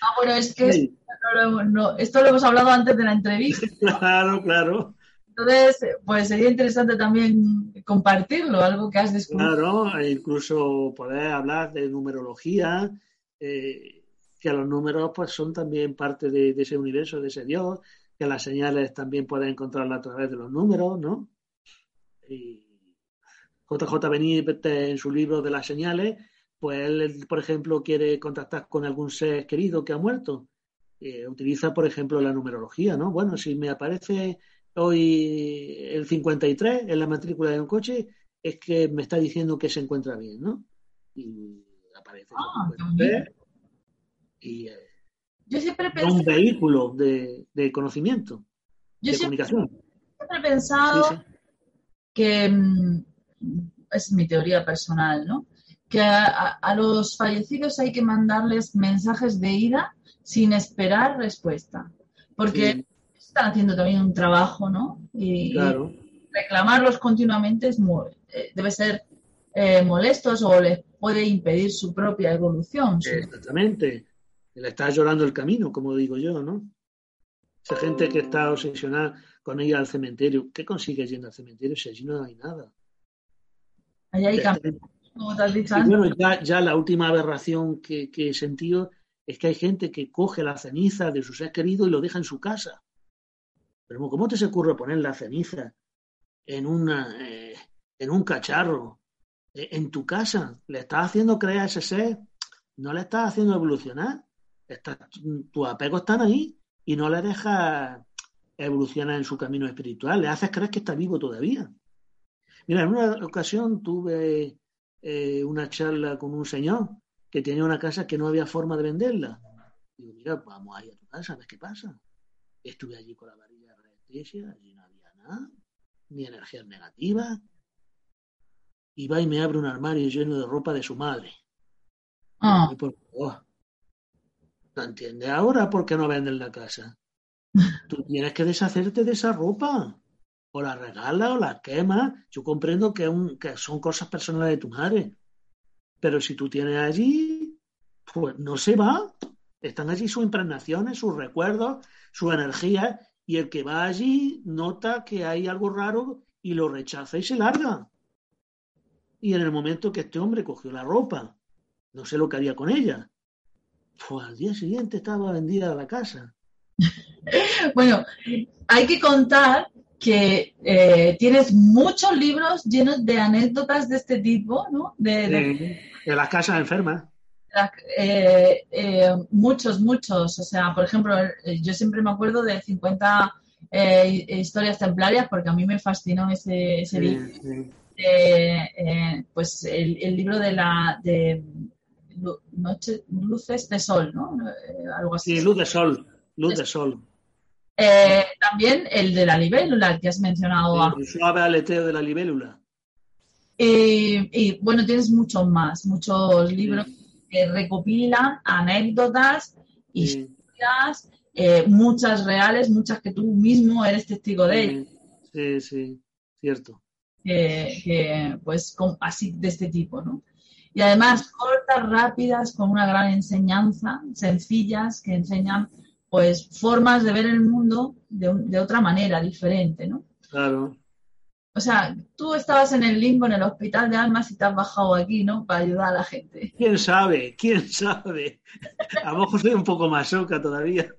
Ah, bueno, es que es, no, no, esto lo hemos hablado antes de la entrevista. <laughs> claro, claro. Entonces, pues sería interesante también compartirlo, algo que has descubierto. Claro, e incluso poder hablar de numerología, eh, que los números pues son también parte de, de, ese universo, de ese Dios, que las señales también pueden encontrarlas a través de los números, ¿no? Y JJ Benítez en su libro de las señales, pues él, por ejemplo, quiere contactar con algún ser querido que ha muerto. Eh, utiliza, por ejemplo, la numerología, ¿no? Bueno, si me aparece hoy el 53 en la matrícula de un coche, es que me está diciendo que se encuentra bien, ¿no? Y aparece Ah, el 53 y eh, Yo siempre he un vehículo de, de conocimiento, yo de siempre, comunicación. siempre he pensado Sí, sí. que mm, es mi teoría personal, ¿no? Que a, a- los fallecidos hay que mandarles mensajes de ida sin esperar respuesta, porque Sí, están haciendo también un trabajo, ¿no? Y, claro. y reclamarlos continuamente es muy- eh, debe ser eh, molestos o les puede impedir su propia evolución. Exactamente. Le está llorando el camino, como digo yo, ¿no? Esa gente que está obsesionada con ir al cementerio, ¿qué consigue yendo al cementerio si allí no hay nada? Ahí hay cambios, como te has dicho Y antes. bueno, ya, ya la última aberración que, que he sentido es que hay gente que coge la ceniza de su ser querido y lo deja en su casa. Pero ¿cómo te se ocurre poner la ceniza en, una, eh, en un cacharro, eh, en tu casa? ¿Le estás haciendo creer a ese ser? ¿No le estás haciendo evolucionar? Estás, tus apegos están ahí y no le dejas evolucionar en su camino espiritual. Le haces creer que está vivo todavía. Mira, en una ocasión tuve eh, una charla con un señor que tenía una casa que no había forma de venderla. Digo, mira, vamos ahí a tu casa, a ver qué pasa. Estuve allí con la varilla de allí no había nada, ni energías negativas. Y va y me abre un armario lleno de ropa de su madre. Ah, Y por favor, ¿no entiendes ahora por qué no venden la casa? <laughs> Tú tienes que deshacerte de esa ropa. O la regalas o la quemas. Yo comprendo que, son cosas personales de tu madre. Pero si tú tienes allí, pues no se va. Están allí sus impregnaciones, sus recuerdos, su energía. Y el que va allí nota que hay algo raro y lo rechaza y se larga. Y en el momento que este hombre cogió la ropa, no sé lo que haría con ella. Pues al día siguiente estaba vendida la casa. <laughs> Bueno, hay que contar que eh, tienes muchos libros llenos de anécdotas de este tipo, ¿no? De, de- De las casas enfermas. eh, eh, muchos, muchos. O sea, por ejemplo, eh, yo siempre me acuerdo de 50 eh, historias templarias porque a mí me fascinó ese, ese libro. Sí, pues el, el libro de la de Noche, Luces de Sol, ¿no? Algo así. Sí, luz de sol. Luz de sol. Eh, también el de la libélula que has mencionado antes. El suave aleteo de la libélula. Eh, y bueno, tienes muchos más, muchos libros que recopilan anécdotas, Sí, historias, eh, muchas reales, muchas que tú mismo eres testigo de ellas, sí, sí, cierto. que, que, pues con- así de este tipo, ¿no? Y además cortas, rápidas, con una gran enseñanza, sencillas, que enseñan pues formas de ver el mundo de, un- de otra manera, diferente, ¿no? Claro. O sea, tú estabas en el limbo, en el hospital de almas y te has bajado aquí, ¿no? Para ayudar a la gente. ¿Quién sabe? ¿Quién sabe? A lo mejor soy un poco más soca todavía. <laughs>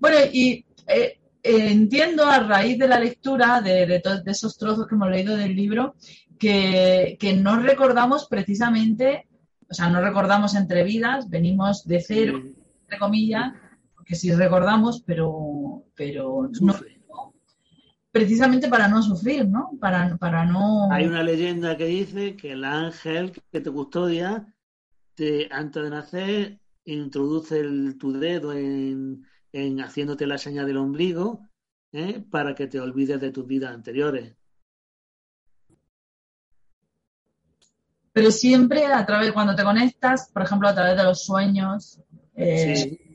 Bueno, y eh, eh, entiendo a raíz de la lectura de, de de esos trozos que hemos leído del libro que, que no recordamos precisamente, o sea, no recordamos entre vidas, venimos de cero, entre comillas, porque sí recordamos, pero, pero no, precisamente para no sufrir, ¿no? Para, para no... Hay una leyenda que dice que el ángel que te custodia, te, antes de nacer, introduce el, tu dedo en, en, haciéndote la señal del ombligo ¿eh? para que te olvides de tus vidas anteriores. Pero siempre a través, cuando te conectas, por ejemplo, a través de los sueños, eh, sí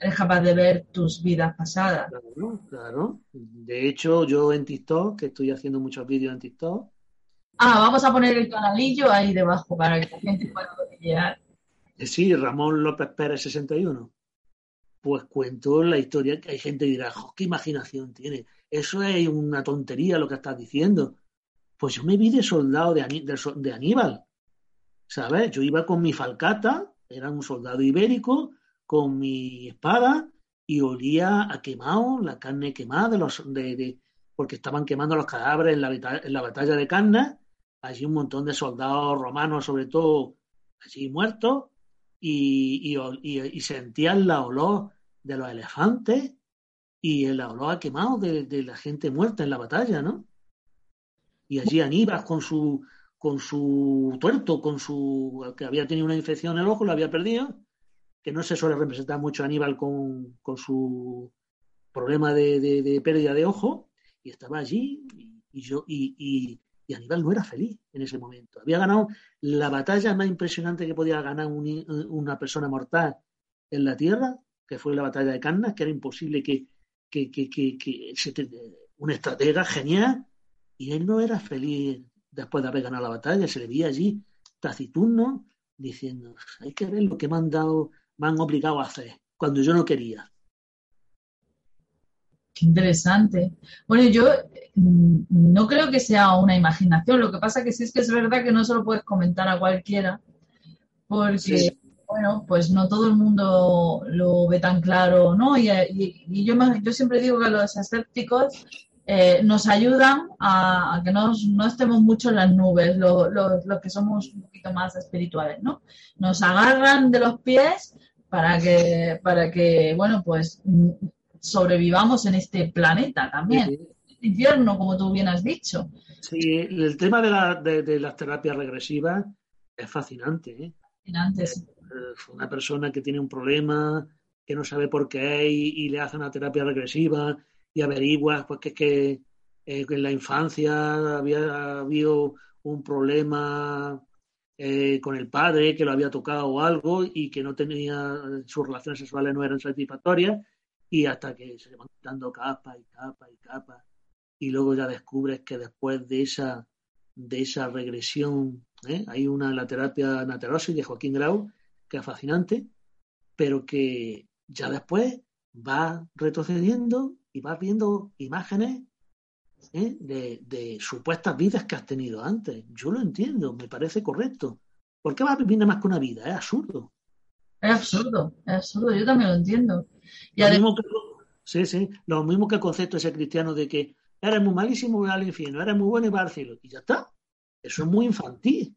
eres capaz de ver tus vidas pasadas. Claro, claro. De hecho, yo en TikTok, que estoy haciendo muchos vídeos en TikTok. Ah, vamos a poner el canalillo ahí debajo para que la gente pueda llegar. Eh, sí, Ramón López Pérez 61. Pues cuento la historia que hay gente que dirá, ¿qué imaginación tiene? Eso es una tontería lo que estás diciendo. Pues yo me vi de soldado de, de Aníbal. ¿Sabes? Yo iba con mi falcata, era un soldado ibérico, con mi espada y olía a quemado, la carne quemada, de los, de, porque estaban quemando los cadáveres en la, batalla de Cannas, allí un montón de soldados romanos, sobre todo, allí muertos, y, y, sentían la olor de los elefantes y el olor a quemado de, de, la gente muerta en la batalla, ¿no? Y allí Aníbal con su con su tuerto, con su que había tenido una infección en el ojo, lo había perdido, que no se suele representar mucho a Aníbal con, con su problema de, de, pérdida de ojo, y estaba allí y, yo y, y, Aníbal no era feliz en ese momento. Había ganado la batalla más impresionante que podía ganar una persona mortal en la Tierra, que fue la batalla de Cannas, que era imposible que, que, que, que se, un estratega genial, y él no era feliz después de haber ganado la batalla, se le veía allí taciturno, diciendo, hay que ver lo que me han dado me han obligado a hacer cuando yo no quería. Qué interesante. Bueno, yo mm, no creo que sea una imaginación, lo que pasa que sí es que es verdad que no se lo puedes comentar a cualquiera, porque, bueno, pues no todo el mundo lo ve tan claro, ¿no? Y, yo, yo siempre digo que los escépticos eh, nos ayudan a, que no, no, estemos mucho en las nubes, los lo, que somos un poquito más espirituales, ¿no? Nos agarran de los pies para que, para que, bueno, pues sobrevivamos en este planeta también. Este infierno, como tú bien has dicho. Sí, el tema de, la, de, las terapias regresivas es fascinante. ¿eh? Fascinante, Una persona que tiene un problema, que no sabe por qué y, y le hace una terapia regresiva y averigua pues, que es que eh, en la infancia había habido un problema eh, con el padre que lo había tocado o algo y que no tenía, sus relaciones sexuales no eran satisfactorias y hasta que se van quitando capa y capa y capa y luego ya descubres que después de esa de esa regresión ¿eh? hay una la terapia naterosis de Joaquín Grau que es fascinante pero que ya después va retrocediendo y vas viendo imágenes ¿eh? de, supuestas vidas que has tenido antes. Yo lo entiendo, me parece correcto. ¿Por qué vas a vivir nada más que una vida? Es absurdo. Es absurdo, es absurdo, yo también lo entiendo. Y lo mismo que, sí, sí, lo mismo que el concepto ese cristiano de que eres muy malísimo y vas al infierno, eres muy bueno y vas al cielo. Y ya está. Eso es muy infantil.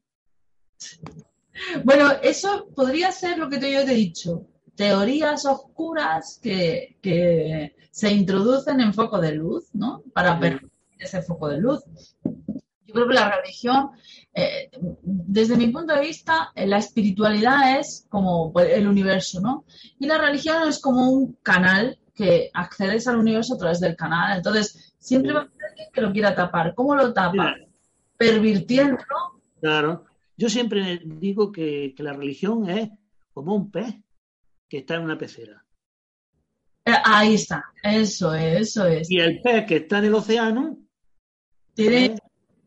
Bueno, eso podría ser lo que yo te he dicho. Teorías oscuras que, que se introducen en foco de luz, ¿no? Para ver ese foco de luz. Yo creo que la religión, eh, desde mi punto de vista, eh, la espiritualidad es como pues, el universo, ¿no? Y la religión es como un canal que accedes al universo a través del canal. Entonces, siempre va a haber alguien que lo quiera tapar. ¿Cómo lo tapa? Pervirtiendo. Claro. Yo siempre digo que, que la religión es como un pez que está en una pecera. Eh, ahí está, eso es, eso es. Y el pez que está en el océano tiene,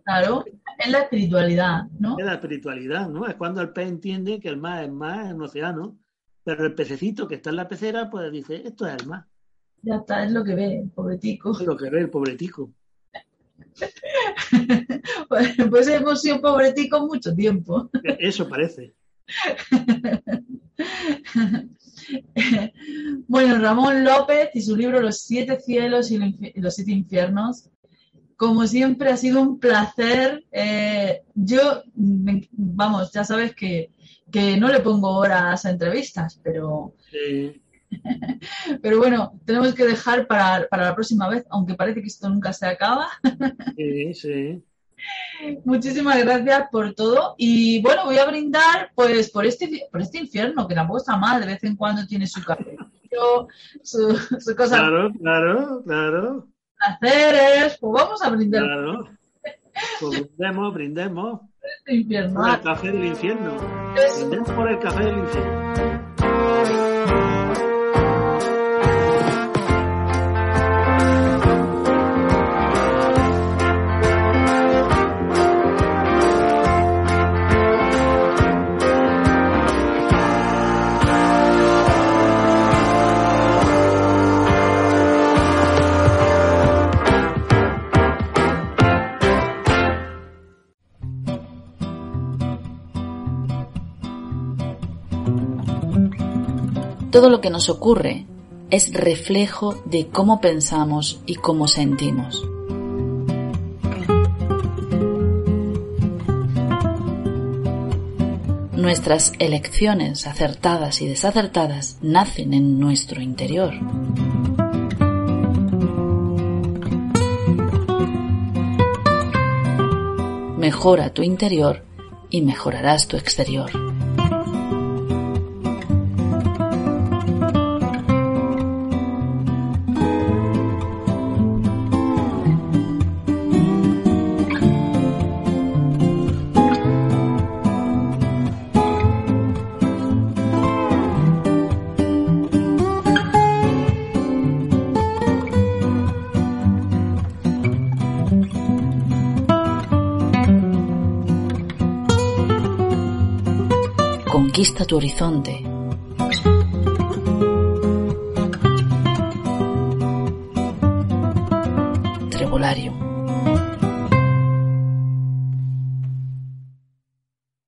claro, es la espiritualidad, ¿no? Es la espiritualidad, ¿no? Es cuando el pez entiende que el mar es más en un océano, pero el pececito que está en la pecera, pues dice, esto es el mar. Ya está, es lo que ve, el pobretico. Es lo que ve el pobretico. <laughs> pues, pues hemos sido pobreticos mucho tiempo. Eso parece. <laughs> <laughs> bueno, Ramón López y su libro Los siete cielos y los siete infiernos como siempre, ha sido un placer. Eh, yo, vamos, ya sabes que, no le pongo horas a entrevistas, pero... <laughs> pero bueno, tenemos que dejar para, para la próxima vez, aunque parece que esto nunca se acaba. sí, sí. Muchísimas gracias por todo. Y bueno, voy a brindar pues por este por este infierno, que tampoco está mal, de vez en cuando tiene su café, su, su cosa. Claro, claro, claro. Placeres, pues vamos a brindar. Claro. Pues brindemos, brindemos. Este infierno. Por el café del infierno. Brindemos por el café del infierno. Todo lo que nos ocurre es reflejo de cómo pensamos y cómo sentimos. Nuestras elecciones acertadas y desacertadas nacen en nuestro interior. Mejora tu interior y mejorarás tu exterior. Tu horizonte.